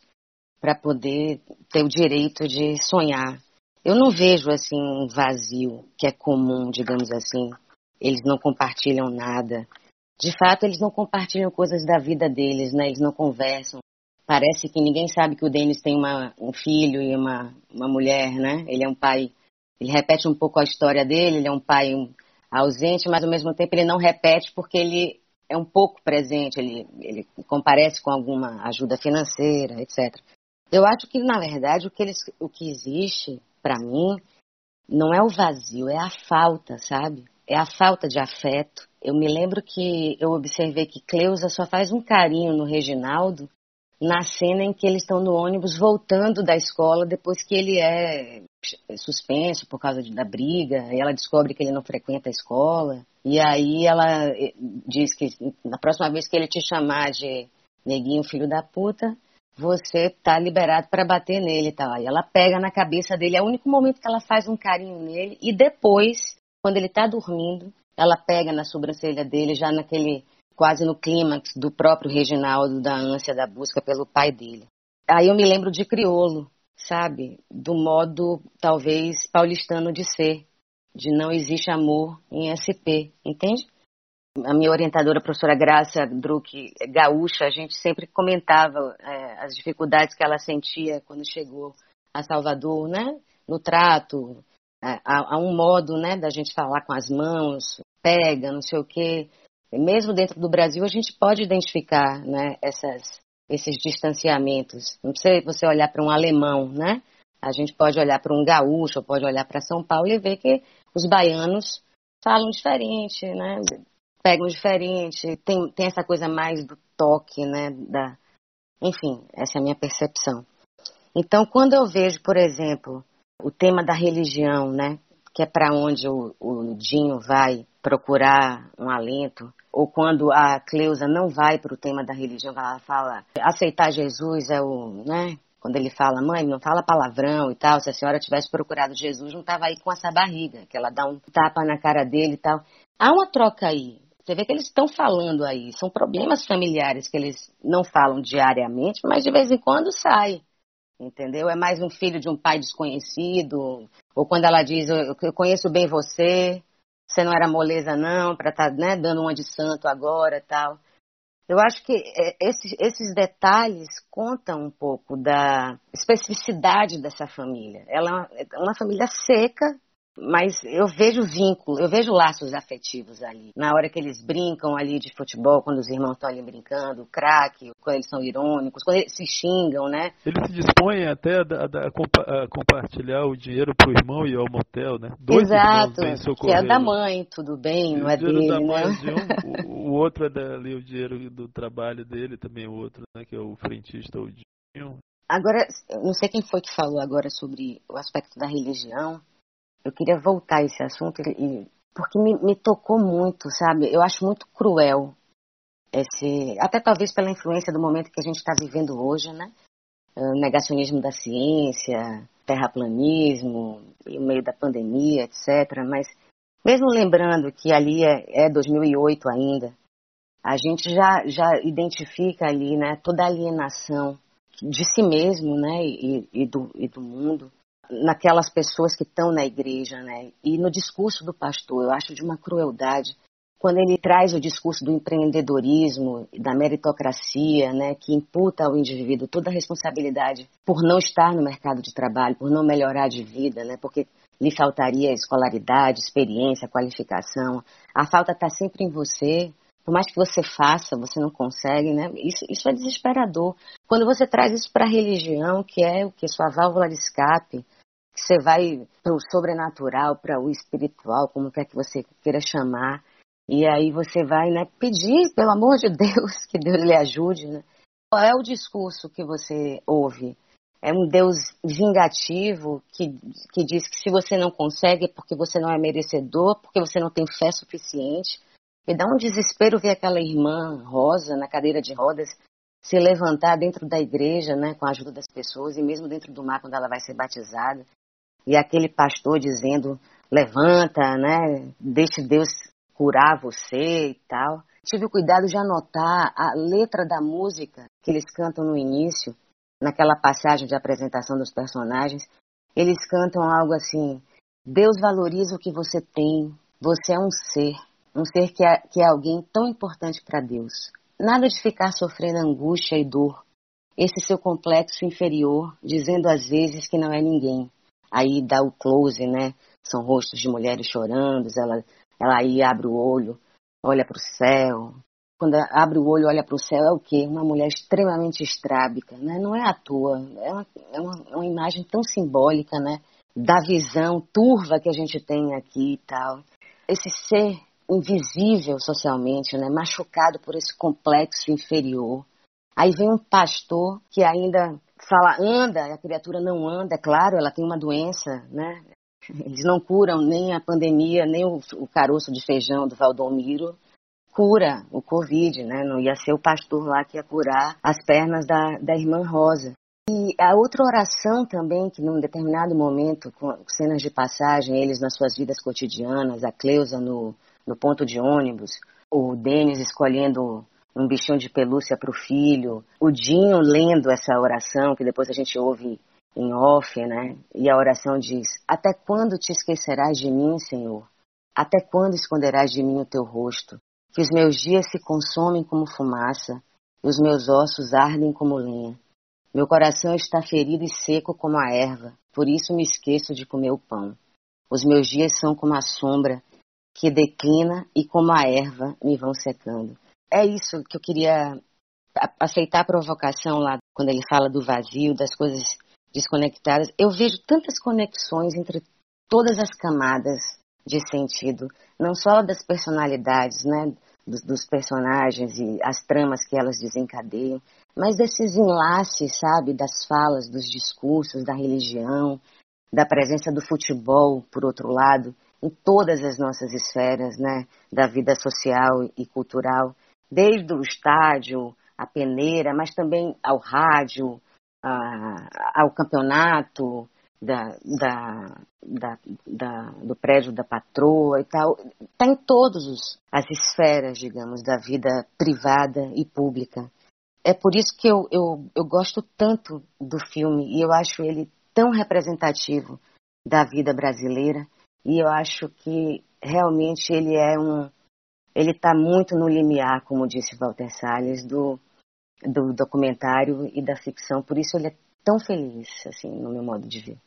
para poder ter o direito de sonhar. Eu não vejo assim um vazio que é comum, digamos assim. Eles não compartilham nada. De fato, eles não compartilham coisas da vida deles, né? Eles não conversam. Parece que ninguém sabe que o Denis tem uma, um filho e uma, uma mulher, né? Ele é um pai. Ele repete um pouco a história dele. Ele é um pai ausente, mas ao mesmo tempo ele não repete porque ele é um pouco presente. Ele, ele comparece com alguma ajuda financeira, etc. Eu acho que na verdade o que, eles, o que existe para mim não é o vazio, é a falta, sabe? É a falta de afeto. Eu me lembro que eu observei que Cleusa só faz um carinho no Reginaldo na cena em que eles estão no ônibus voltando da escola depois que ele é suspenso por causa de, da briga, e ela descobre que ele não frequenta a escola, e aí ela eh, diz que na próxima vez que ele te chamar de neguinho filho da puta, você tá liberado para bater nele? E ela pega na cabeça dele, é o único momento que ela faz um carinho nele, e depois, quando ele tá dormindo, ela pega na sobrancelha dele, já naquele quase no clímax do próprio Reginaldo, da ânsia da busca pelo pai dele. Aí eu me lembro de Criolo, sabe? Do modo, talvez, paulistano de ser, de não existe amor em SP, entende? A minha orientadora, a professora Graça Druck, gaúcha, a gente sempre comentava é, as dificuldades que ela sentia quando chegou a Salvador, né? No trato, é, há um modo, né, da gente falar com as mãos, pega, não sei o quê mesmo dentro do Brasil, a gente pode identificar né, essas, esses distanciamentos. Não precisa você olhar para um alemão, né? A gente pode olhar para um gaúcho, pode olhar para São Paulo e ver que os baianos falam diferente, né? Pegam diferente, tem, tem essa coisa mais do toque, né? Da... Enfim, essa é a minha percepção. Então, quando eu vejo, por exemplo, o tema da religião, né? Que é para onde o, o Dinho vai procurar um alento, ou quando a Cleusa não vai para o tema da religião, ela fala, aceitar Jesus é o, né? Quando ele fala, mãe, não fala palavrão e tal, se a senhora tivesse procurado Jesus, não estava aí com essa barriga, que ela dá um tapa na cara dele e tal. Há uma troca aí. Você vê que eles estão falando aí, são problemas familiares que eles não falam diariamente, mas de vez em quando sai. Entendeu? É mais um filho de um pai desconhecido, ou quando ela diz, eu conheço bem você, você não era moleza não, para estar tá, né, dando uma de santo agora tal. Eu acho que é, esses, esses detalhes contam um pouco da especificidade dessa família. Ela é uma família seca, mas eu vejo vínculo, eu vejo laços afetivos ali. Na hora que eles brincam ali de futebol, quando os irmãos estão ali brincando, craque, quando eles são irônicos, quando eles se xingam, né? Eles se dispõem até a, a, a, a compartilhar o dinheiro pro irmão e ao motel, né? Dois Exato, que é da mãe, tudo bem, não é dele, da mãe né? De um, o, o, outro é dali o dinheiro do trabalho dele, também o outro, né? Que é o frentista, o Dinho. Agora, não sei quem foi que falou agora sobre o aspecto da religião, eu queria voltar a esse assunto e, porque me, me tocou muito, sabe? Eu acho muito cruel esse, até talvez pela influência do momento que a gente está vivendo hoje, né? O negacionismo da ciência, terraplanismo, no meio da pandemia, etc. Mas mesmo lembrando que ali é, é 2008 ainda, a gente já, já identifica ali, né, toda a alienação de si mesmo, né, e, e, do, e do mundo naquelas pessoas que estão na igreja, né? E no discurso do pastor, eu acho de uma crueldade quando ele traz o discurso do empreendedorismo, da meritocracia, né, que imputa ao indivíduo toda a responsabilidade por não estar no mercado de trabalho, por não melhorar de vida, né, porque lhe faltaria escolaridade, experiência, qualificação. A falta está sempre em você. Por mais que você faça, você não consegue, né? Isso, isso é desesperador. Quando você traz isso para a religião, que é o que sua válvula de escape, Você vai para o sobrenatural, para o espiritual, como quer que você queira chamar. E aí você vai né, pedir, pelo amor de Deus, que Deus lhe ajude. Né? Qual é o discurso que você ouve? É um Deus vingativo que, que diz que se você não consegue é porque você não é merecedor, porque você não tem fé suficiente. E dá um desespero ver aquela irmã rosa na cadeira de rodas se levantar dentro da igreja, né, com a ajuda das pessoas, e mesmo dentro do mar quando ela vai ser batizada. E aquele pastor dizendo: levanta, né, deixe Deus curar você e tal. Tive o cuidado de anotar a letra da música que eles cantam no início, naquela passagem de apresentação dos personagens. Eles cantam algo assim: Deus valoriza o que você tem, você é um ser, um ser que é, que é alguém tão importante para Deus. Nada de ficar sofrendo angústia e dor. Esse seu complexo inferior, dizendo às vezes que não é ninguém. Aí dá o close, né? São rostos de mulheres chorando, ela, ela aí abre o olho, olha para o céu. Quando abre o olho, olha para o céu, é o quê? Uma mulher extremamente estrábica, né? Não é à toa, é uma, é uma, uma imagem tão simbólica, né? Da visão turva que a gente tem aqui e tal. Esse ser invisível socialmente, né, machucado por esse complexo inferior. Aí vem um pastor que ainda fala anda, a criatura não anda, é claro, ela tem uma doença, né? Eles não curam nem a pandemia, nem o, o caroço de feijão do Valdomiro cura o Covid, né? Não ia ser o pastor lá que ia curar as pernas da, da irmã Rosa. E a outra oração também, que num determinado momento, com cenas de passagem, eles nas suas vidas cotidianas, a Cleusa no, no ponto de ônibus, o Denis escolhendo um bichinho de pelúcia para o filho, o Dinho lendo essa oração, que depois a gente ouve em off, né? E a oração diz: Até quando te esquecerás de mim, Senhor? Até quando esconderás de mim o teu rosto? Que os meus dias se consomem como fumaça e os meus ossos ardem como lenha. Meu coração está ferido e seco como a erva, por isso me esqueço de comer o pão. Os meus dias são como a sombra que declina e como a erva me vão secando. É isso que eu queria aceitar a provocação lá quando ele fala do vazio, das coisas desconectadas. Eu vejo tantas conexões entre todas as camadas de sentido, não só das personalidades, né, dos, dos personagens e as tramas que elas desencadeiam, mas desses enlaces, sabe, das falas, dos discursos, da religião, da presença do futebol, por outro lado, em todas as nossas esferas né, da vida social e cultural, desde o estádio, a peneira, mas também ao rádio, a, ao campeonato da, da, da, da, do prédio da patroa e tal. Está em todas as esferas, digamos, da vida privada e pública. É por isso que eu, eu, eu gosto tanto do filme e eu acho ele tão representativo da vida brasileira e eu acho que realmente ele é um. Ele está muito no limiar, como disse Walter Salles, do, do documentário e da ficção. Por isso ele é tão feliz, assim, no meu modo de ver.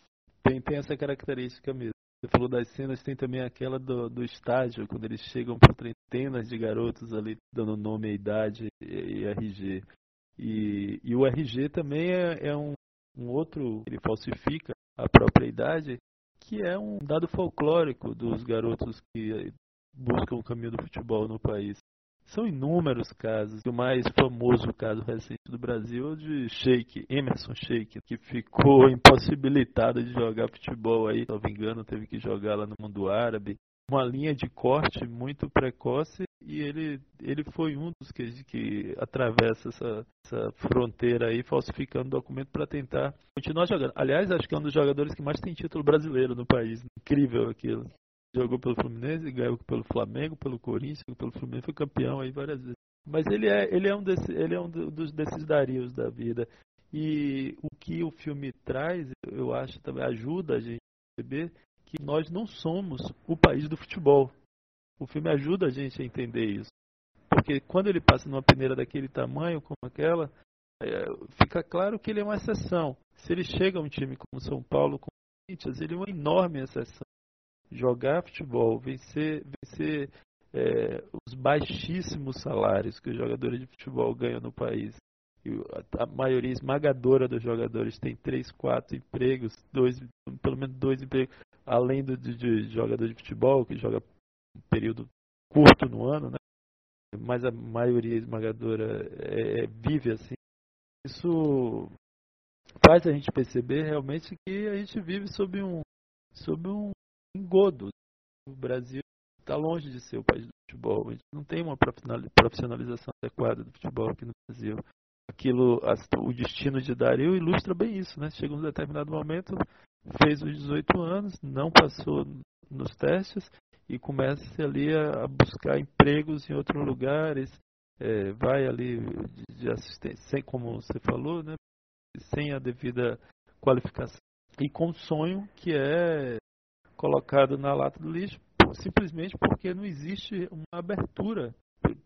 Tem, tem essa característica mesmo. Você falou das cenas, tem também aquela do, do estádio, quando eles chegam para centenas de garotos ali, dando nome, a idade e, e RG. E, e, o RG também é, é um, um outro, ele falsifica a própria idade que é um dado folclórico dos garotos que buscam o caminho do futebol no país. São inúmeros casos. O mais famoso caso recente do Brasil é de Sheik, Emerson Sheik, que ficou impossibilitado de jogar futebol aí, se não me engano, teve que jogar lá no mundo árabe uma linha de corte muito precoce e ele, ele foi um dos que, que atravessa essa, essa fronteira aí, falsificando documento para tentar continuar jogando. Aliás, acho que é um dos jogadores que mais tem título brasileiro no país. Incrível aquilo. Jogou pelo Fluminense, ganhou pelo Flamengo, pelo Corinthians, pelo Fluminense, foi campeão aí várias vezes. Mas ele é, ele é um, desse, ele é um dos, desses darios da vida. E o que o filme traz, eu acho também ajuda a gente a perceber que nós não somos o país do futebol. O filme ajuda a gente a entender isso. Porque quando ele passa numa peneira daquele tamanho, como aquela, é, fica claro que ele é uma exceção. Se ele chega a um time como São Paulo, como Corinthians, ele é uma enorme exceção. Jogar futebol, vencer, vencer é, os baixíssimos salários que os jogadores de futebol ganham no país. a maioria esmagadora dos jogadores tem três, quatro empregos, dois, pelo menos dois empregos, além do, de, de jogador de futebol, que joga um período curto no ano, né? mas a maioria esmagadora é, é, vive assim. Isso faz a gente perceber realmente que a gente vive sob um, sob um engodo. O Brasil está longe de ser o país do futebol. A gente não tem uma profissionalização adequada do futebol aqui no Brasil. Aquilo, o destino de Dario ilustra bem isso, né? Chega um determinado momento, fez os 18 anos, não passou nos testes e começa ali a, buscar empregos em outros lugares, é, vai ali de, assistência, sem como você falou, né? Sem a devida qualificação e com um sonho que é colocado na lata do lixo simplesmente porque não existe uma abertura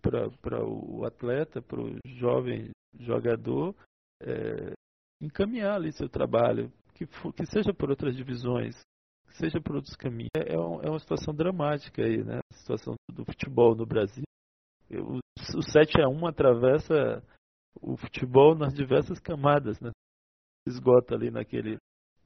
para o atleta, para o jovem jogador é, encaminhar ali seu trabalho, que, for, que seja por outras divisões, que seja por outros caminhos. É, é, um, é uma situação dramática aí, né? A situação do futebol no Brasil. O, o 7 a 1 atravessa o futebol nas diversas camadas, né? Esgota ali naquele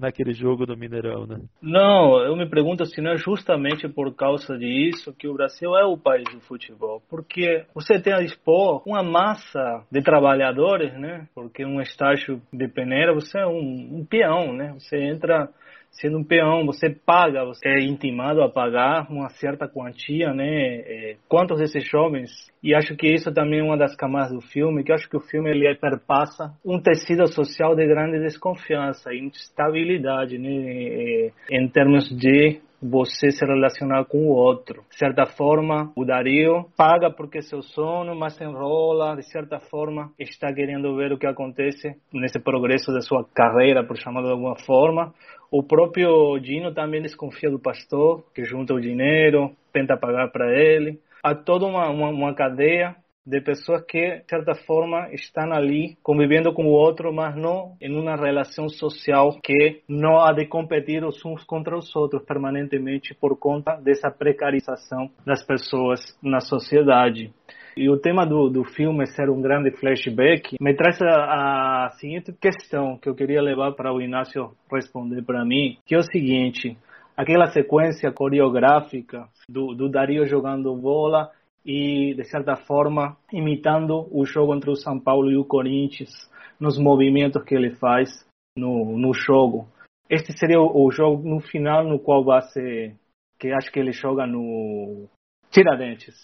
naquele jogo do Mineirão, né? Não, eu me pergunto se não é justamente por causa disso que o Brasil é o país do futebol, porque você tem a dispor uma massa de trabalhadores, né? Porque um estágio de peneira você é um, um peão, né? Você entra sendo um peão, você paga, você é intimado a pagar uma certa quantia, né? É, quantos desses jovens? E acho que isso também é uma das camadas do filme, que acho que o filme ele perpassa um tecido social de grande desconfiança, instabilidade, né? É, em termos de você se relacionar com o outro. De certa forma, o Dario paga porque seu sono, mas se enrola, de certa forma, está querendo ver o que acontece nesse progresso da sua carreira, por chamar de alguma forma. O próprio Dino também desconfia do pastor, que junta o dinheiro, tenta pagar para ele. Há toda uma, uma, uma cadeia de pessoas que, de certa forma, estão ali convivendo com o outro, mas não em uma relação social que não há de competir os uns contra os outros permanentemente por conta dessa precarização das pessoas na sociedade. E o tema do, do filme ser um grande flashback me traz a, a seguinte questão que eu queria levar para o Inácio responder para mim, que é o seguinte: aquela sequência coreográfica do, do Dario jogando bola e, de certa forma, imitando o jogo entre o São Paulo e o Corinthians, nos movimentos que ele faz no, no jogo. Este seria o, o jogo no final no qual vai ser, que acho que ele joga no Tiradentes.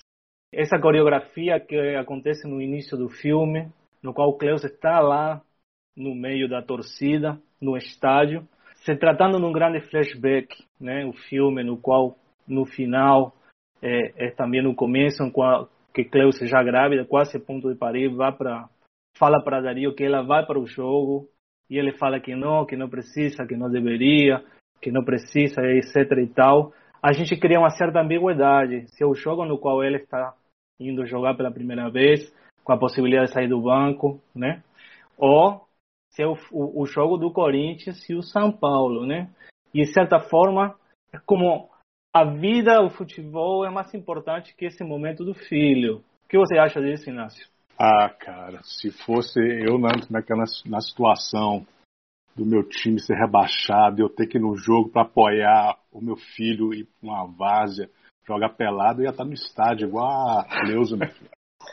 Essa coreografia que acontece no início do filme, no qual o Cleus está lá no meio da torcida, no estádio, se tratando de um grande flashback, né? O filme no qual, no final, é, é também no começo, em qual, que Cleo já grávida, quase a ponto de parir, vai para fala para Dario que ela vai para o jogo e ele fala que não, que não precisa, que não deveria, que não precisa, etc e tal. A gente cria uma certa ambiguidade. Se é o jogo no qual ele está indo jogar pela primeira vez, com a possibilidade de sair do banco, né? Ou se é o, o, jogo do Corinthians e o São Paulo, né? E de certa forma, é como a vida, o futebol é mais importante que esse momento do filho. O que você acha disso, Inácio? Ah, cara, se fosse eu na, naquela, na situação do meu time ser rebaixado, eu ter que ir no jogo para apoiar o meu filho e uma várzea, jogar pelado, ia estar no estádio igual a meu filho.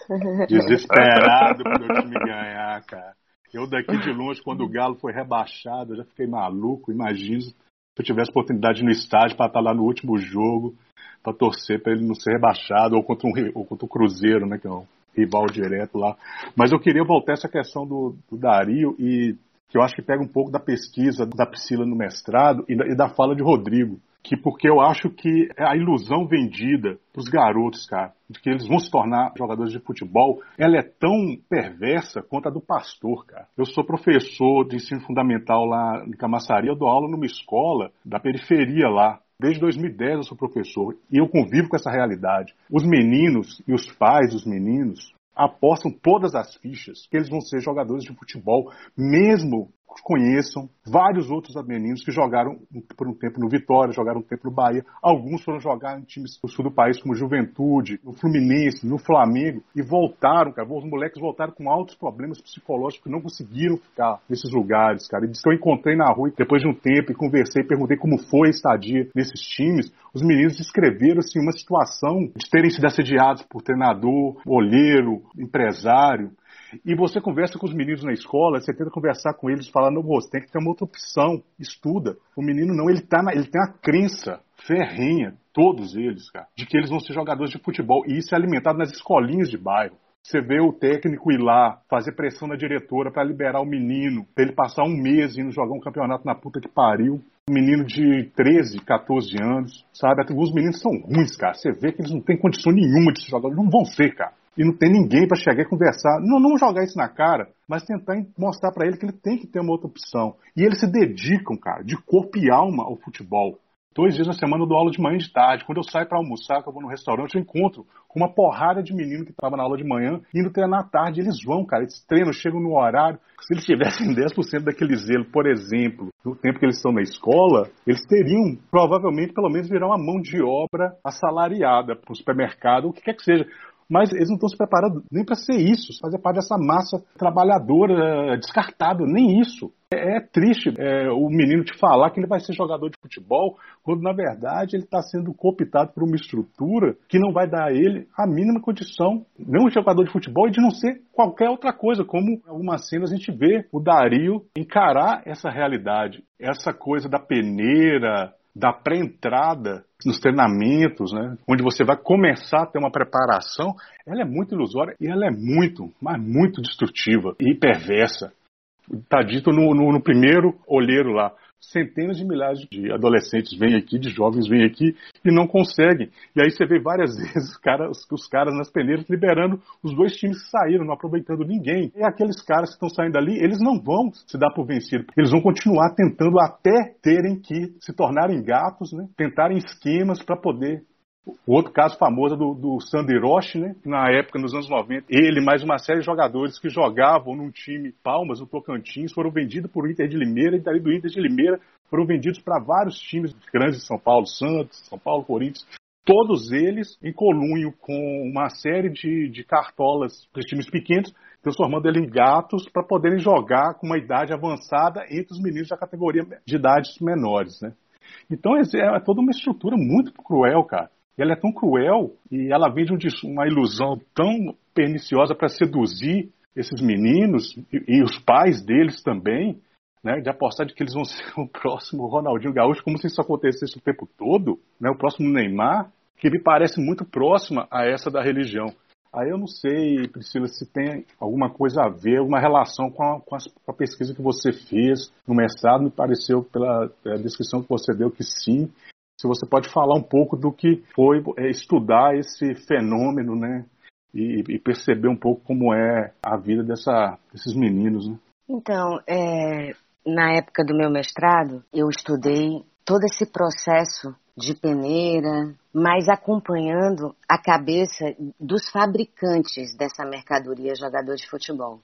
Desesperado pro meu time ganhar, cara. Eu daqui de longe, quando o Galo foi rebaixado, eu já fiquei maluco, imagino se eu tivesse oportunidade no estádio para estar lá no último jogo, para torcer para ele não ser rebaixado, ou contra, um, ou contra o Cruzeiro, né, que é um rival direto lá. Mas eu queria voltar a essa questão do, do Dario e que eu acho que pega um pouco da pesquisa da Priscila no mestrado e da, e da fala de Rodrigo que porque eu acho que a ilusão vendida para os garotos, cara, de que eles vão se tornar jogadores de futebol, ela é tão perversa quanto a do pastor, cara. Eu sou professor de ensino fundamental lá em Camaçaria, eu dou aula numa escola da periferia lá. Desde 2010 eu sou professor e eu convivo com essa realidade. Os meninos e os pais dos meninos apostam todas as fichas que eles vão ser jogadores de futebol, mesmo conheçam vários outros meninos que jogaram por um tempo no Vitória, jogaram um tempo no Bahia. Alguns foram jogar em times do sul do país, como Juventude, no Fluminense, no Flamengo, e voltaram, cara. Os moleques voltaram com altos problemas psicológicos não conseguiram ficar nesses lugares, cara. E disse que eu encontrei na rua depois de um tempo e conversei, perguntei como foi a estadia nesses times. Os meninos descreveram assim, uma situação de terem sido assediados por treinador, olheiro, empresário e você conversa com os meninos na escola, você tenta conversar com eles, falando, você tem que ter uma outra opção, estuda. O menino não, ele, tá na, ele tem a crença ferrenha, todos eles, cara, de que eles vão ser jogadores de futebol. E isso é alimentado nas escolinhas de bairro. Você vê o técnico ir lá, fazer pressão na diretora para liberar o menino, pra ele passar um mês indo jogar um campeonato na puta que pariu. Um menino de 13, 14 anos, sabe? Os meninos são ruins, cara. Você vê que eles não têm condição nenhuma de se jogar. Não vão ser, cara e não tem ninguém para chegar e conversar. Não, não jogar isso na cara, mas tentar mostrar para ele que ele tem que ter uma outra opção. E eles se dedicam, cara, de corpo e alma ao futebol. Dois dias na semana eu dou aula de manhã e de tarde. Quando eu saio para almoçar, que eu vou no restaurante, eu encontro com uma porrada de menino que estava na aula de manhã, indo treinar à tarde. Eles vão, cara, eles treinam, chegam no horário. Se eles tivessem 10% daquele zelo, por exemplo, no tempo que eles estão na escola, eles teriam, provavelmente, pelo menos, virar uma mão de obra assalariada para o supermercado, o que quer que seja mas eles não estão se preparando nem para ser isso, fazer parte dessa massa trabalhadora descartável, nem isso. É, é triste é, o menino te falar que ele vai ser jogador de futebol, quando na verdade ele está sendo cooptado por uma estrutura que não vai dar a ele a mínima condição, não de jogador de futebol e de não ser qualquer outra coisa, como algumas cenas a gente vê o Dario encarar essa realidade, essa coisa da peneira, da pré-entrada nos treinamentos, né, onde você vai começar a ter uma preparação, ela é muito ilusória e ela é muito, mas muito destrutiva e perversa. Está dito no, no, no primeiro olheiro lá centenas de milhares de adolescentes vêm aqui, de jovens vêm aqui e não conseguem. E aí você vê várias vezes os caras, os caras nas peneiras liberando os dois times que saíram, não aproveitando ninguém. E aqueles caras que estão saindo ali, eles não vão se dar por vencidos. Eles vão continuar tentando até terem que se tornarem gatos, né? tentarem esquemas para poder o outro caso famoso do, do Sander Roche, né? Na época, nos anos 90, ele mais uma série de jogadores que jogavam num time Palmas, no Tocantins, foram vendidos por Inter de Limeira e daí do Inter de Limeira foram vendidos para vários times grandes de São Paulo, Santos, São Paulo, Corinthians. Todos eles em colunho com uma série de, de cartolas para times pequenos, transformando eles em gatos para poderem jogar com uma idade avançada entre os meninos da categoria de idades menores, né? Então é, é toda uma estrutura muito cruel, cara. E ela é tão cruel e ela vende uma ilusão tão perniciosa para seduzir esses meninos e, e, os pais deles também, né, de apostar de que eles vão ser o próximo Ronaldinho Gaúcho, como se isso acontecesse o tempo todo, né, o próximo Neymar, que me parece muito próxima a essa da religião. Aí eu não sei, Priscila, se tem alguma coisa a ver, alguma relação com a, com a, pesquisa que você fez no mestrado, me pareceu pela descrição que você deu que sim, se você pode falar um pouco do que foi é, estudar esse fenômeno, né? E, e, perceber um pouco como é a vida dessa, desses meninos, né? Então, é, na época do meu mestrado, eu estudei todo esse processo de peneira, mas acompanhando a cabeça dos fabricantes dessa mercadoria jogador de futebol.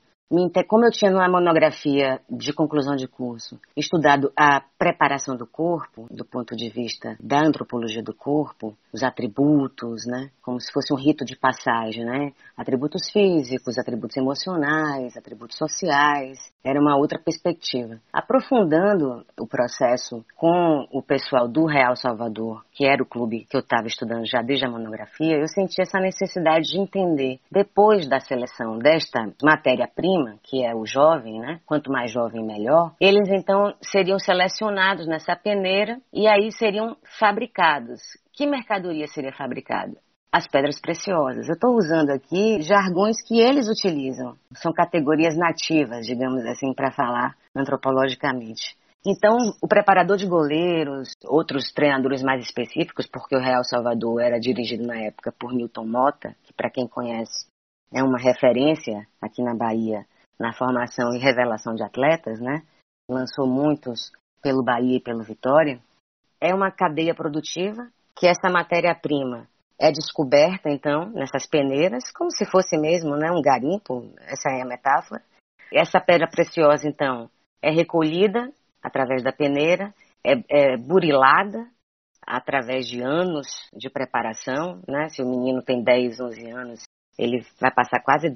Como eu tinha numa monografia de conclusão de curso estudado a preparação do corpo, do ponto de vista da antropologia do corpo, os atributos, né? Como se fosse um rito de passagem, né? Atributos físicos, atributos emocionais, atributos sociais. Era uma outra perspectiva. Aprofundando o processo com o pessoal do Real Salvador, que era o clube que eu estava estudando já desde a monografia, eu senti essa necessidade de entender, depois da seleção desta matéria-prima, que é o jovem, né? Quanto mais jovem, melhor. Eles então seriam selecionados nessa peneira e aí seriam fabricados. Que mercadoria seria fabricada? As pedras preciosas. Eu estou usando aqui jargões que eles utilizam. São categorias nativas, digamos assim, para falar antropologicamente. Então, o preparador de goleiros, outros treinadores mais específicos, porque o Real Salvador era dirigido na época por Newton Mota, que para quem conhece é uma referência aqui na Bahia na formação e revelação de atletas, né? Lançou muitos pelo Bahia e pelo Vitória. É uma cadeia produtiva que essa matéria-prima é descoberta, então, nessas peneiras, como se fosse mesmo né, um garimpo, essa é a metáfora. Essa pedra preciosa, então, é recolhida através da peneira, é, é burilada através de anos de preparação, né? Se o menino tem 10, 11 anos, ele vai passar quase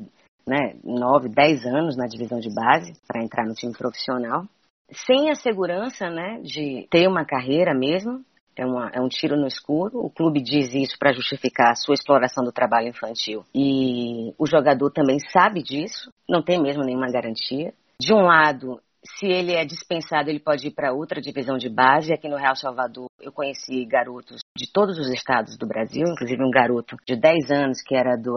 né, 9, 10 anos na divisão de base para entrar no time profissional, sem a segurança né, de ter uma carreira mesmo, é, uma, é um tiro no escuro. O clube diz isso para justificar a sua exploração do trabalho infantil. E o jogador também sabe disso, não tem mesmo nenhuma garantia. De um lado, se ele é dispensado, ele pode ir para outra divisão de base. Aqui no Real Salvador, eu conheci garotos de todos os estados do Brasil, inclusive um garoto de 10 anos que era do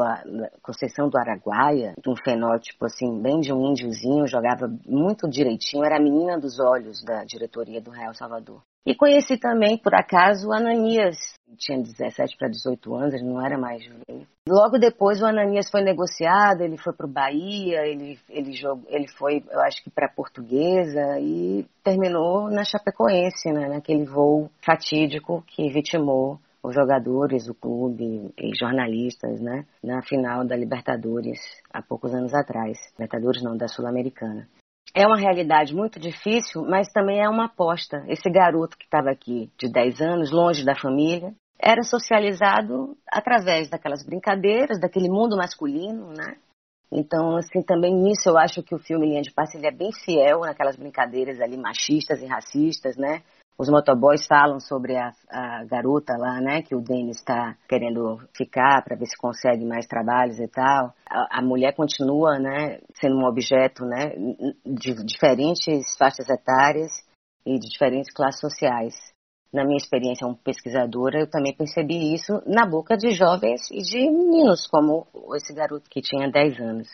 Conceição do Araguaia, de um fenótipo assim, bem de um índiozinho, jogava muito direitinho, era a menina dos olhos da diretoria do Real Salvador. E conheci também, por acaso, o Ananias, tinha 17 para 18 anos, ele não era mais jovem. Logo depois o Ananias foi negociado, ele foi para o Bahia, ele, ele, jogou, ele foi, eu acho que para Portuguesa e terminou na Chapecoense, né, naquele voo fatídico que vitimou os jogadores, o clube e jornalistas, né, na final da Libertadores há poucos anos atrás. Libertadores não, da Sul-Americana é uma realidade muito difícil, mas também é uma aposta. Esse garoto que estava aqui de 10 anos, longe da família, era socializado através daquelas brincadeiras, daquele mundo masculino, né? Então, assim, também nisso eu acho que o filme Linha de Passe é bem fiel naquelas brincadeiras ali machistas e racistas, né? Os motoboys falam sobre a, a garota lá, né, que o Denis está querendo ficar para ver se consegue mais trabalhos e tal. A, a, mulher continua, né, sendo um objeto, né, de diferentes faixas etárias e de diferentes classes sociais. Na minha experiência como pesquisadora, eu também percebi isso na boca de jovens e de meninos, como esse garoto que tinha 10 anos.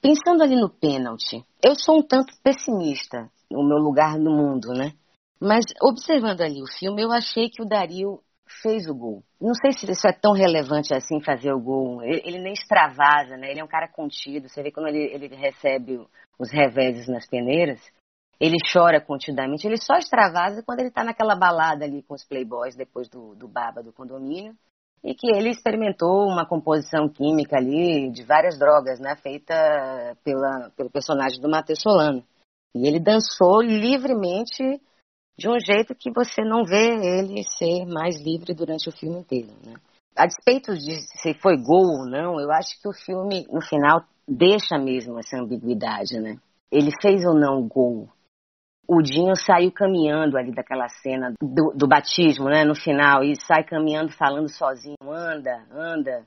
Pensando ali no pênalti, eu sou um tanto pessimista no meu lugar no mundo, né? Mas observando ali o filme, eu achei que o Dario fez o gol. Não sei se isso é tão relevante assim, fazer o gol. Ele, ele nem extravasa, né? Ele é um cara contido. Você vê quando ele, ele recebe os reveses nas peneiras, ele chora contidamente. Ele só extravasa quando ele está naquela balada ali com os playboys depois do, do baba do condomínio. E que ele experimentou uma composição química ali de várias drogas, né? Feita pela, pelo personagem do Matheus Solano. E ele dançou livremente de um jeito que você não vê ele ser mais livre durante o filme inteiro, né? A despeito de se foi gol ou não, eu acho que o filme, no final, deixa mesmo essa ambiguidade, né? Ele fez ou não gol? O Dinho saiu caminhando ali daquela cena do, do batismo, né? No final, e sai caminhando falando sozinho, anda, anda.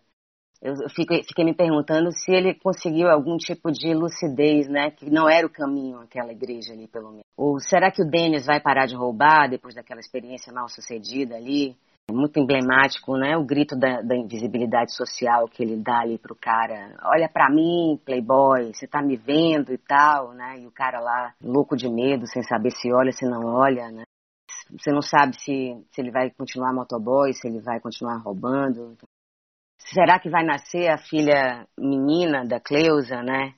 Eu fiquei, fiquei, me perguntando se ele conseguiu algum tipo de lucidez, né? Que não era o caminho aquela igreja ali, pelo menos. Ou será que o Denis vai parar de roubar depois daquela experiência mal sucedida ali? Muito emblemático, né? O grito da, da invisibilidade social que ele dá ali pro cara. Olha para mim, playboy, você tá me vendo e tal, né? E o cara lá, louco de medo, sem saber se olha, se não olha, né? Você não sabe se, se ele vai continuar motoboy, se ele vai continuar roubando. Será que vai nascer a filha menina da Cleusa, né?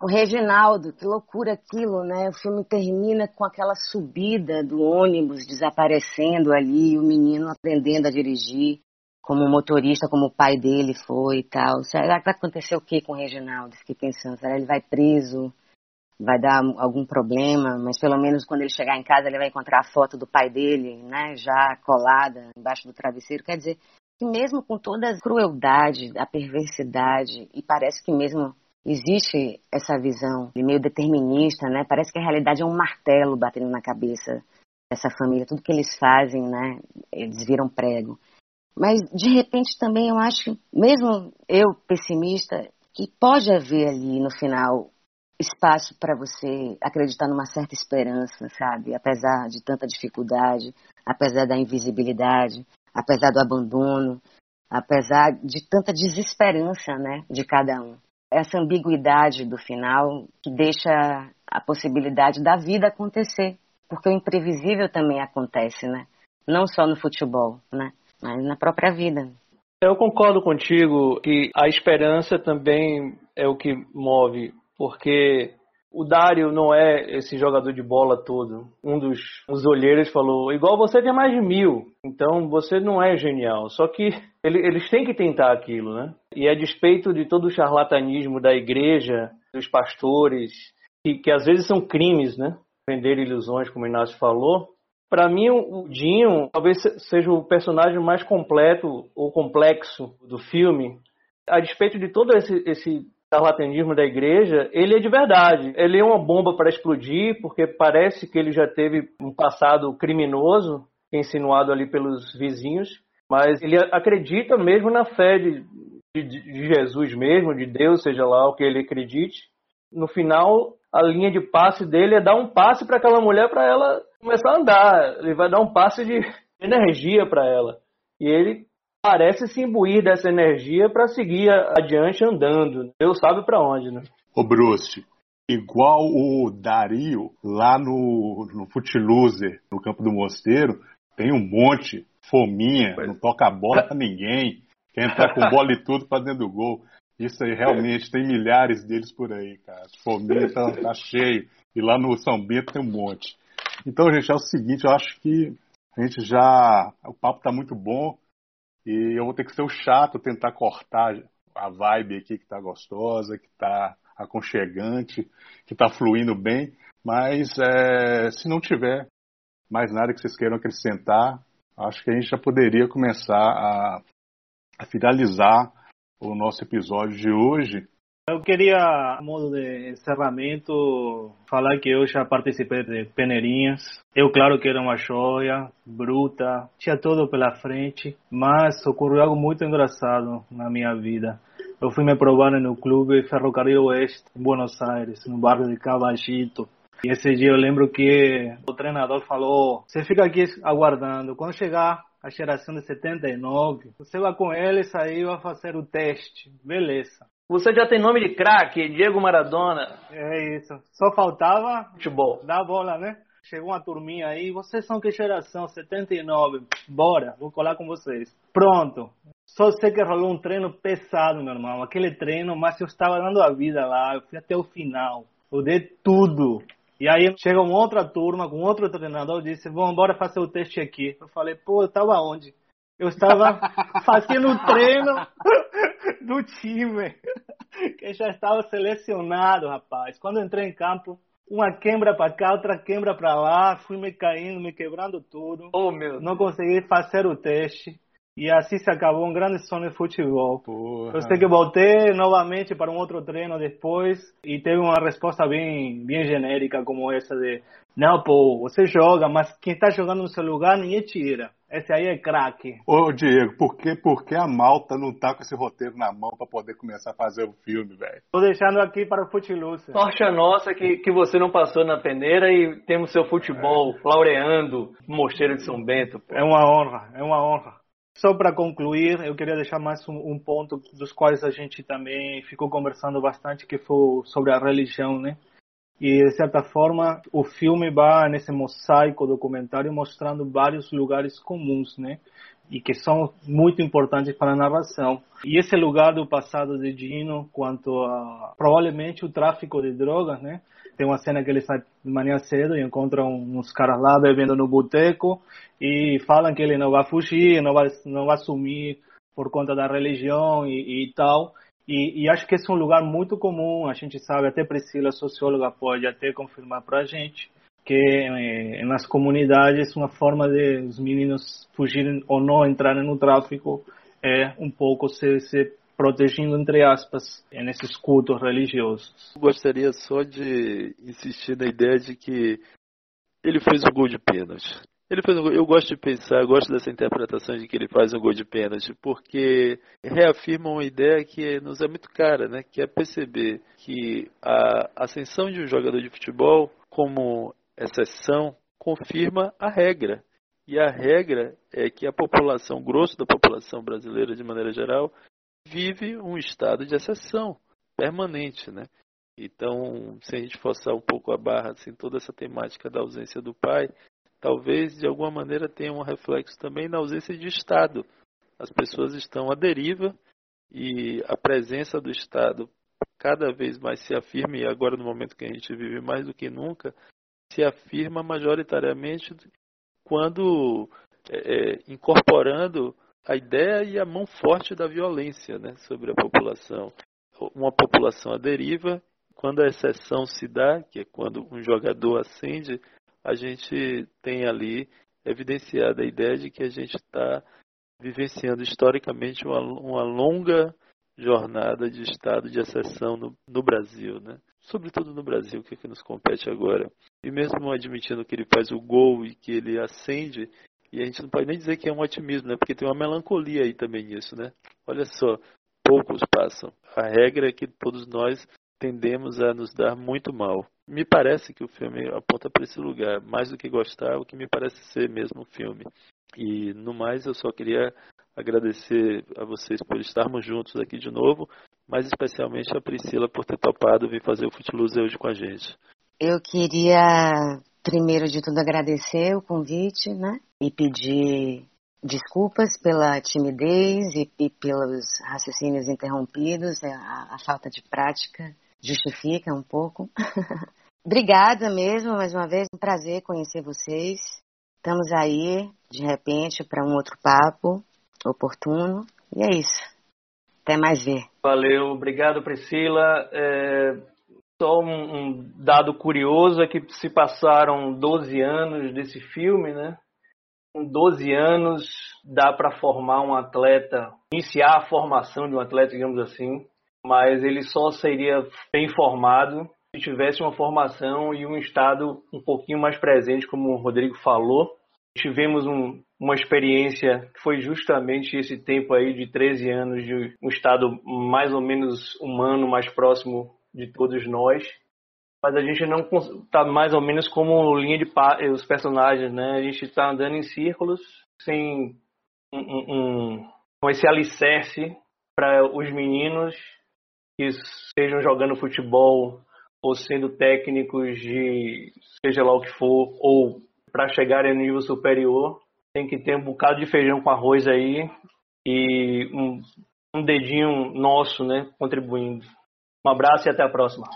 O Reginaldo, que loucura aquilo, né? O filme termina com aquela subida do ônibus desaparecendo ali, o menino aprendendo a dirigir como motorista, como o pai dele foi e tal. Será que vai acontecer o que com o Reginaldo? Fiquei pensando, será que ele vai preso? Vai dar algum problema? Mas pelo menos quando ele chegar em casa ele vai encontrar a foto do pai dele, né? Já colada embaixo do travesseiro. Quer dizer, que mesmo com toda a crueldade, a perversidade, e parece que mesmo existe essa visão de meio determinista, né? Parece que a realidade é um martelo batendo na cabeça dessa família. Tudo que eles fazem, né? Eles viram prego. Mas, de repente, também eu acho, mesmo eu pessimista, que pode haver ali no final espaço para você acreditar numa certa esperança, sabe? Apesar de tanta dificuldade, apesar da invisibilidade, apesar do abandono, apesar de tanta desesperança, né, de cada um. Essa ambiguidade do final que deixa a possibilidade da vida acontecer, porque o imprevisível também acontece, né? Não só no futebol, né, mas na própria vida. Eu concordo contigo que a esperança também é o que move, porque o Dário não é esse jogador de bola todo. Um dos, dos olheiros falou: igual você tem mais de mil, então você não é genial. Só que ele, eles têm que tentar aquilo, né? E a despeito de todo o charlatanismo da igreja, dos pastores, que, que às vezes são crimes, né? Vender ilusões, como o Inácio falou. Para mim, o Dinho talvez seja o personagem mais completo ou complexo do filme. A despeito de todo esse, esse charlatanismo da igreja, ele é de verdade. Ele é uma bomba para explodir, porque parece que ele já teve um passado criminoso, insinuado ali pelos vizinhos, mas ele acredita mesmo na fé de, de, de Jesus mesmo, de Deus, seja lá o que ele acredite. No final, a linha de passe dele é dar um passe para aquela mulher para ela começar a andar. Ele vai dar um passe de energia para ela. E ele parece se imbuir dessa energia para seguir adiante andando. Deus sabe para onde, né? Ô Bruce, igual o Dario lá no, no Footloser, no campo do Mosteiro, tem um monte, fominha, não toca a bola pra ninguém, quer entrar com bola e tudo para dentro do gol. Isso aí realmente tem milhares deles por aí, cara. Fominha tá, tá cheio. E lá no São Bento tem um monte. Então, gente, é o seguinte, eu acho que a gente já. O papo tá muito bom. E eu vou ter que ser o chato, tentar cortar a vibe aqui que tá gostosa, que tá aconchegante, que tá fluindo bem. Mas é, se não tiver mais nada que vocês queiram acrescentar, acho que a gente já poderia começar a, a finalizar o nosso episódio de hoje. Eu queria, a modo de encerramento, falar que eu já participei de peneirinhas. Eu, claro que era uma joia, bruta, tinha tudo pela frente, mas ocorreu algo muito engraçado na minha vida. Eu fui me provar no clube Ferrocarril Oeste, em Buenos Aires, no bairro de Caballito. E esse dia eu lembro que o treinador falou: você fica aqui aguardando, quando chegar a geração de 79. Você vai com eles aí vai fazer o teste. Beleza. Você já tem nome de craque, Diego Maradona. É isso. Só faltava futebol. Dar bola, né? Chegou uma turminha aí, vocês são que geração? 79. Bora, vou colar com vocês. Pronto. Só sei que rolou um treino pesado, meu irmão. Aquele treino, mas eu estava dando a vida lá. Eu fui até o final. Eu dei tudo. E aí chega uma outra turma com outro treinador e disse, vamos embora fazer o teste aqui. Eu falei, pô, eu estava onde? Eu estava fazendo o treino do time, que já estava selecionado, rapaz. Quando entrei em campo, uma quebra para cá, outra quebra para lá, fui me caindo, me quebrando tudo. Oh, meu. Não consegui fazer o teste. E assim se acabou um grande sonho de futebol. Porra. Eu sei que voltei novamente para um outro treino depois e teve uma resposta bem, bem genérica como essa de não, pô, você joga, mas quem está jogando no seu lugar ninguém tira. Esse aí é craque. Ô, Diego, por que, por que a Malta não tá com esse roteiro na mão para poder começar a fazer o filme, velho? Tô deixando aqui para o Footloose. Sorte a nossa que, que você não passou na peneira e temos seu futebol é. laureando o Mosteiro de São Bento. Pô. É uma honra, é uma honra. Só para concluir, eu queria deixar mais um, um, ponto dos quais a gente também ficou conversando bastante, que foi sobre a religião, né? E, de certa forma, o filme vai nesse mosaico documentário mostrando vários lugares comuns, né? E que são muito importantes para a narração. E esse lugar do passado de Dino, quanto a provavelmente o tráfico de drogas, né? Tem uma cena que ele sai de manhã cedo e encontra uns caras lá bebendo no boteco e falam que ele não vai fugir, não vai, não vai sumir por conta da religião e, e tal. E, e, acho que esse é um lugar muito comum, a gente sabe, até Priscila, socióloga, pode até confirmar para a gente, que eh, nas comunidades uma forma de os meninos fugirem ou não entrarem no tráfico é um pouco se, se protegendo, entre aspas, nesses cultos religiosos. Eu gostaria só de insistir na ideia de que ele fez o gol de pênalti. Ele fez um gol. Eu gosto de pensar, gosto dessa interpretação de que ele faz um gol de pênalti, porque reafirma uma ideia que nos é muito cara, né? Que é perceber que a ascensão de um jogador de futebol como exceção confirma a regra. E a regra é que a população, grosso da população brasileira de maneira geral, vive um estado de exceção permanente, né? Então, se a gente forçar um pouco a barra, assim, toda essa temática da ausência do pai, talvez de alguma maneira tenha um reflexo também na ausência de Estado. As pessoas estão à deriva e a presença do Estado cada vez mais se afirma, e agora no momento que a gente vive mais do que nunca, se afirma majoritariamente quando é, é incorporando a ideia e a mão forte da violência né, sobre a população. Uma população à deriva, quando a exceção se dá, que é quando um jogador acende, a gente tem ali evidenciada a ideia de que a gente está vivenciando historicamente uma, uma longa jornada de estado de exceção no, no Brasil, né? Sobretudo no Brasil, que é que nos compete agora. E mesmo admitindo que ele faz o gol e que ele acende, e a gente não pode nem dizer que é um otimismo, né? Porque tem uma melancolia aí também nisso, né? Olha só, poucos passam. A regra é que todos nós tendemos a nos dar muito mal. Me parece que o filme aponta para esse lugar, mais do que gostar, o que me parece ser mesmo o filme. E no mais, eu só queria agradecer a vocês por estarmos juntos aqui de novo, mas especialmente a Priscila por ter topado vir fazer o Footloose hoje com a gente. Eu queria, primeiro de tudo, agradecer o convite, né? E pedir desculpas pela timidez e, e pelos raciocínios interrompidos, é, a, a falta de prática justifica um pouco. Obrigada mesmo, mais uma vez, um prazer conhecer vocês. Estamos aí, de repente, para um outro papo oportuno. E é isso. Até mais ver. Valeu, obrigado Priscila. É, só um, um, dado curioso é que se passaram 12 anos desse filme, né? Com 12 anos dá para formar um atleta, iniciar a formação de um atleta, digamos assim, mas ele só seria bem formado se tivesse uma formação e um estado um pouquinho mais presente, como o Rodrigo falou. Tivemos um, uma experiência que foi justamente esse tempo aí de 13 anos de um estado mais ou menos humano, mais próximo de todos nós. Mas a gente não está mais ou menos como linha de os personagens, né? A gente está andando em círculos sem um, um, um, esse alicerce para os meninos que estejam jogando futebol ou sendo técnicos de seja lá o que for, ou para chegarem no nível superior, tem que ter um bocado de feijão com arroz aí e um, um dedinho nosso, né, contribuindo. Um abraço e até a próxima.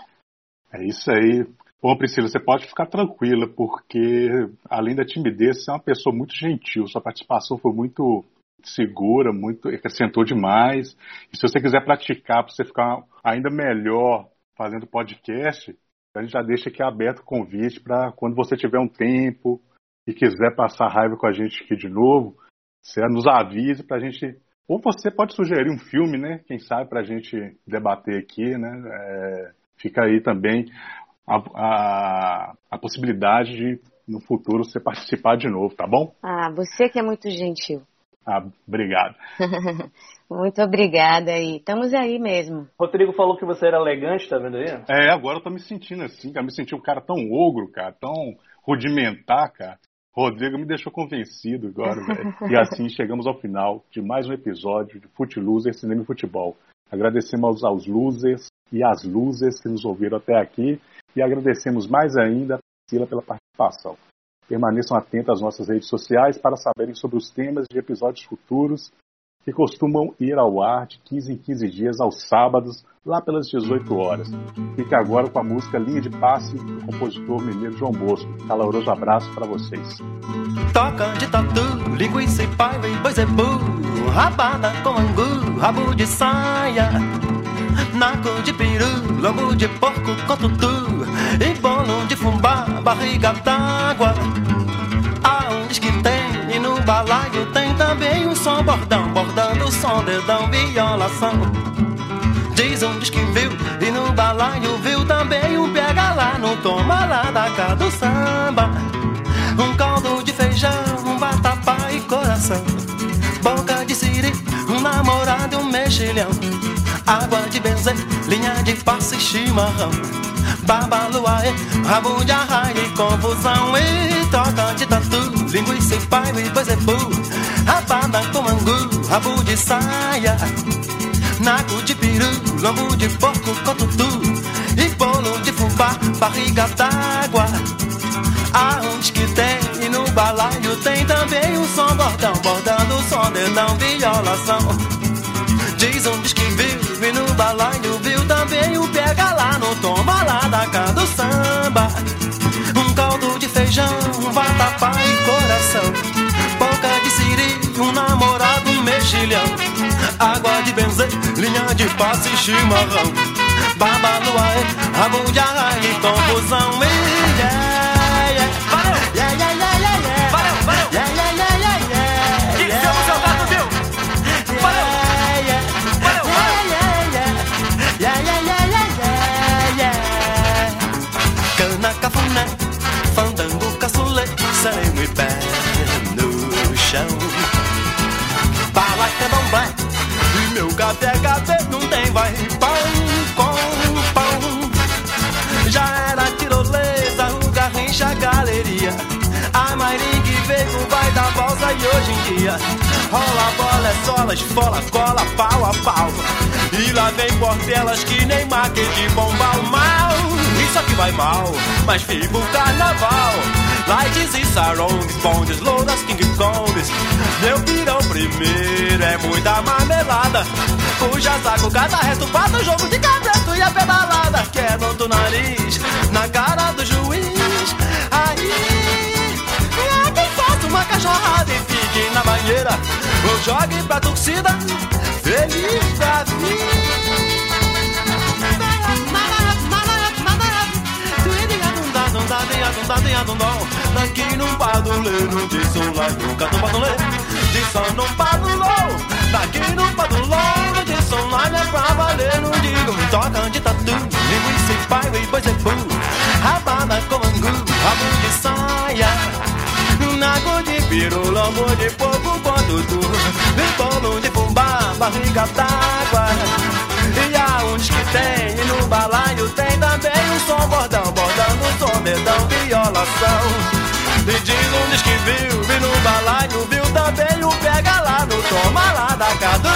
É isso aí. Bom, Priscila, você pode ficar tranquila, porque além da timidez, você é uma pessoa muito gentil. Sua participação foi muito segura, muito acrescentou demais. E se você quiser praticar para você ficar ainda melhor fazendo podcast, a gente já deixa aqui aberto o convite para quando você tiver um tempo e quiser passar raiva com a gente aqui de novo, você nos avise para a gente. Ou você pode sugerir um filme, né? Quem sabe para a gente debater aqui, né? É, fica aí também a, a, a possibilidade de no futuro você participar de novo, tá bom? Ah, você que é muito gentil. Ah, obrigado. Muito obrigada e estamos aí mesmo. Rodrigo falou que você era elegante, tá vendo aí? É, agora eu tô me sentindo assim, cara. Me senti um cara tão ogro, cara, tão rudimentar, cara. Rodrigo me deixou convencido agora, velho. E assim chegamos ao final de mais um episódio de Fute Losers Cinema e Futebol. Agradecemos aos losers e às losers que nos ouviram até aqui e agradecemos mais ainda a Priscila pela participação. Permaneçam atentos às nossas redes sociais para saberem sobre os temas de episódios futuros que costumam ir ao ar de 15 em 15 dias aos sábados, lá pelas 18 horas. Fique agora com a música Linha de Passe do compositor mineiro João Bosco. Caloroso abraço para vocês. Toca de tatu, linguiça e paiva e boi zebu, rabada com angu, rabo de saia, naco de peru, lombo de porco com tutu, e bolo de fubá, barriga d'água. Aonde que tem, e no balaio tem também um som bordão, bordando som, dedão, violação. Diz diz que viu, e no balaio viu também um pega lá no toma lá da cá do samba. Um caldo de feijão, um batapá e coração. Boca de siri, um namorado e um mexilhão. Água de benzer, linha de passe chimarrão. Babaluaê, rabo de arraia e confusão. E toca de tatu, linguiça e pai e bozebu. Rabada com angu, rabo de saia. Naco de peru, lombo de porco com tutu. E bolo de fubá, barriga d'água. Aonde que tem? E no balaio tem também um som bordão, bordando o som, dedão, violação. Diz diz que viu, balaio viu também o pega lá no tomba lá da casa do samba. Um caldo de feijão, um vatapá e coração. Boca de siri, um namorado, um mexilhão. Água de benzer, linha de passe e chimarrão. Babaluaê, rabo de arraia e confusão. Meu café café não tem vai pão com pão. Já era tirolesa, o garrincha, galeria. A Maringue veio, vai dar valsa e hoje em dia Rola bola, é sola, esfola, cola, pau a pau E lá vem portelas que nem maque de bombal mal Isso aqui vai mal, mas fica o carnaval Lights e sarongs, bondes, louras, king kongs Meu pirão primeiro é muita marmelada. Puxa saco, cada resto, passa jogo de cabresto e a pedalada. Quebra do nariz, na cara do juiz. Aí é quem faça uma cachorrada e fique na banheira. Ou jogue pra torcida Feliz da vida Daqui num paduleiro de som lá nunca tô padulê som num padulô Daqui num padulô de lá é pra valer Não digo toca de tatu e pai e pois é bom. Rabada com angu, rabo de saia. Nago de piru, lombo de fogo quando tu Bolo de fubá, barriga d'água. E aonde que tem, e no balaio tem também um som bordão medão, violação. E um diz que viu, vi no balaio Viu também o pega lá no toma lá da caduça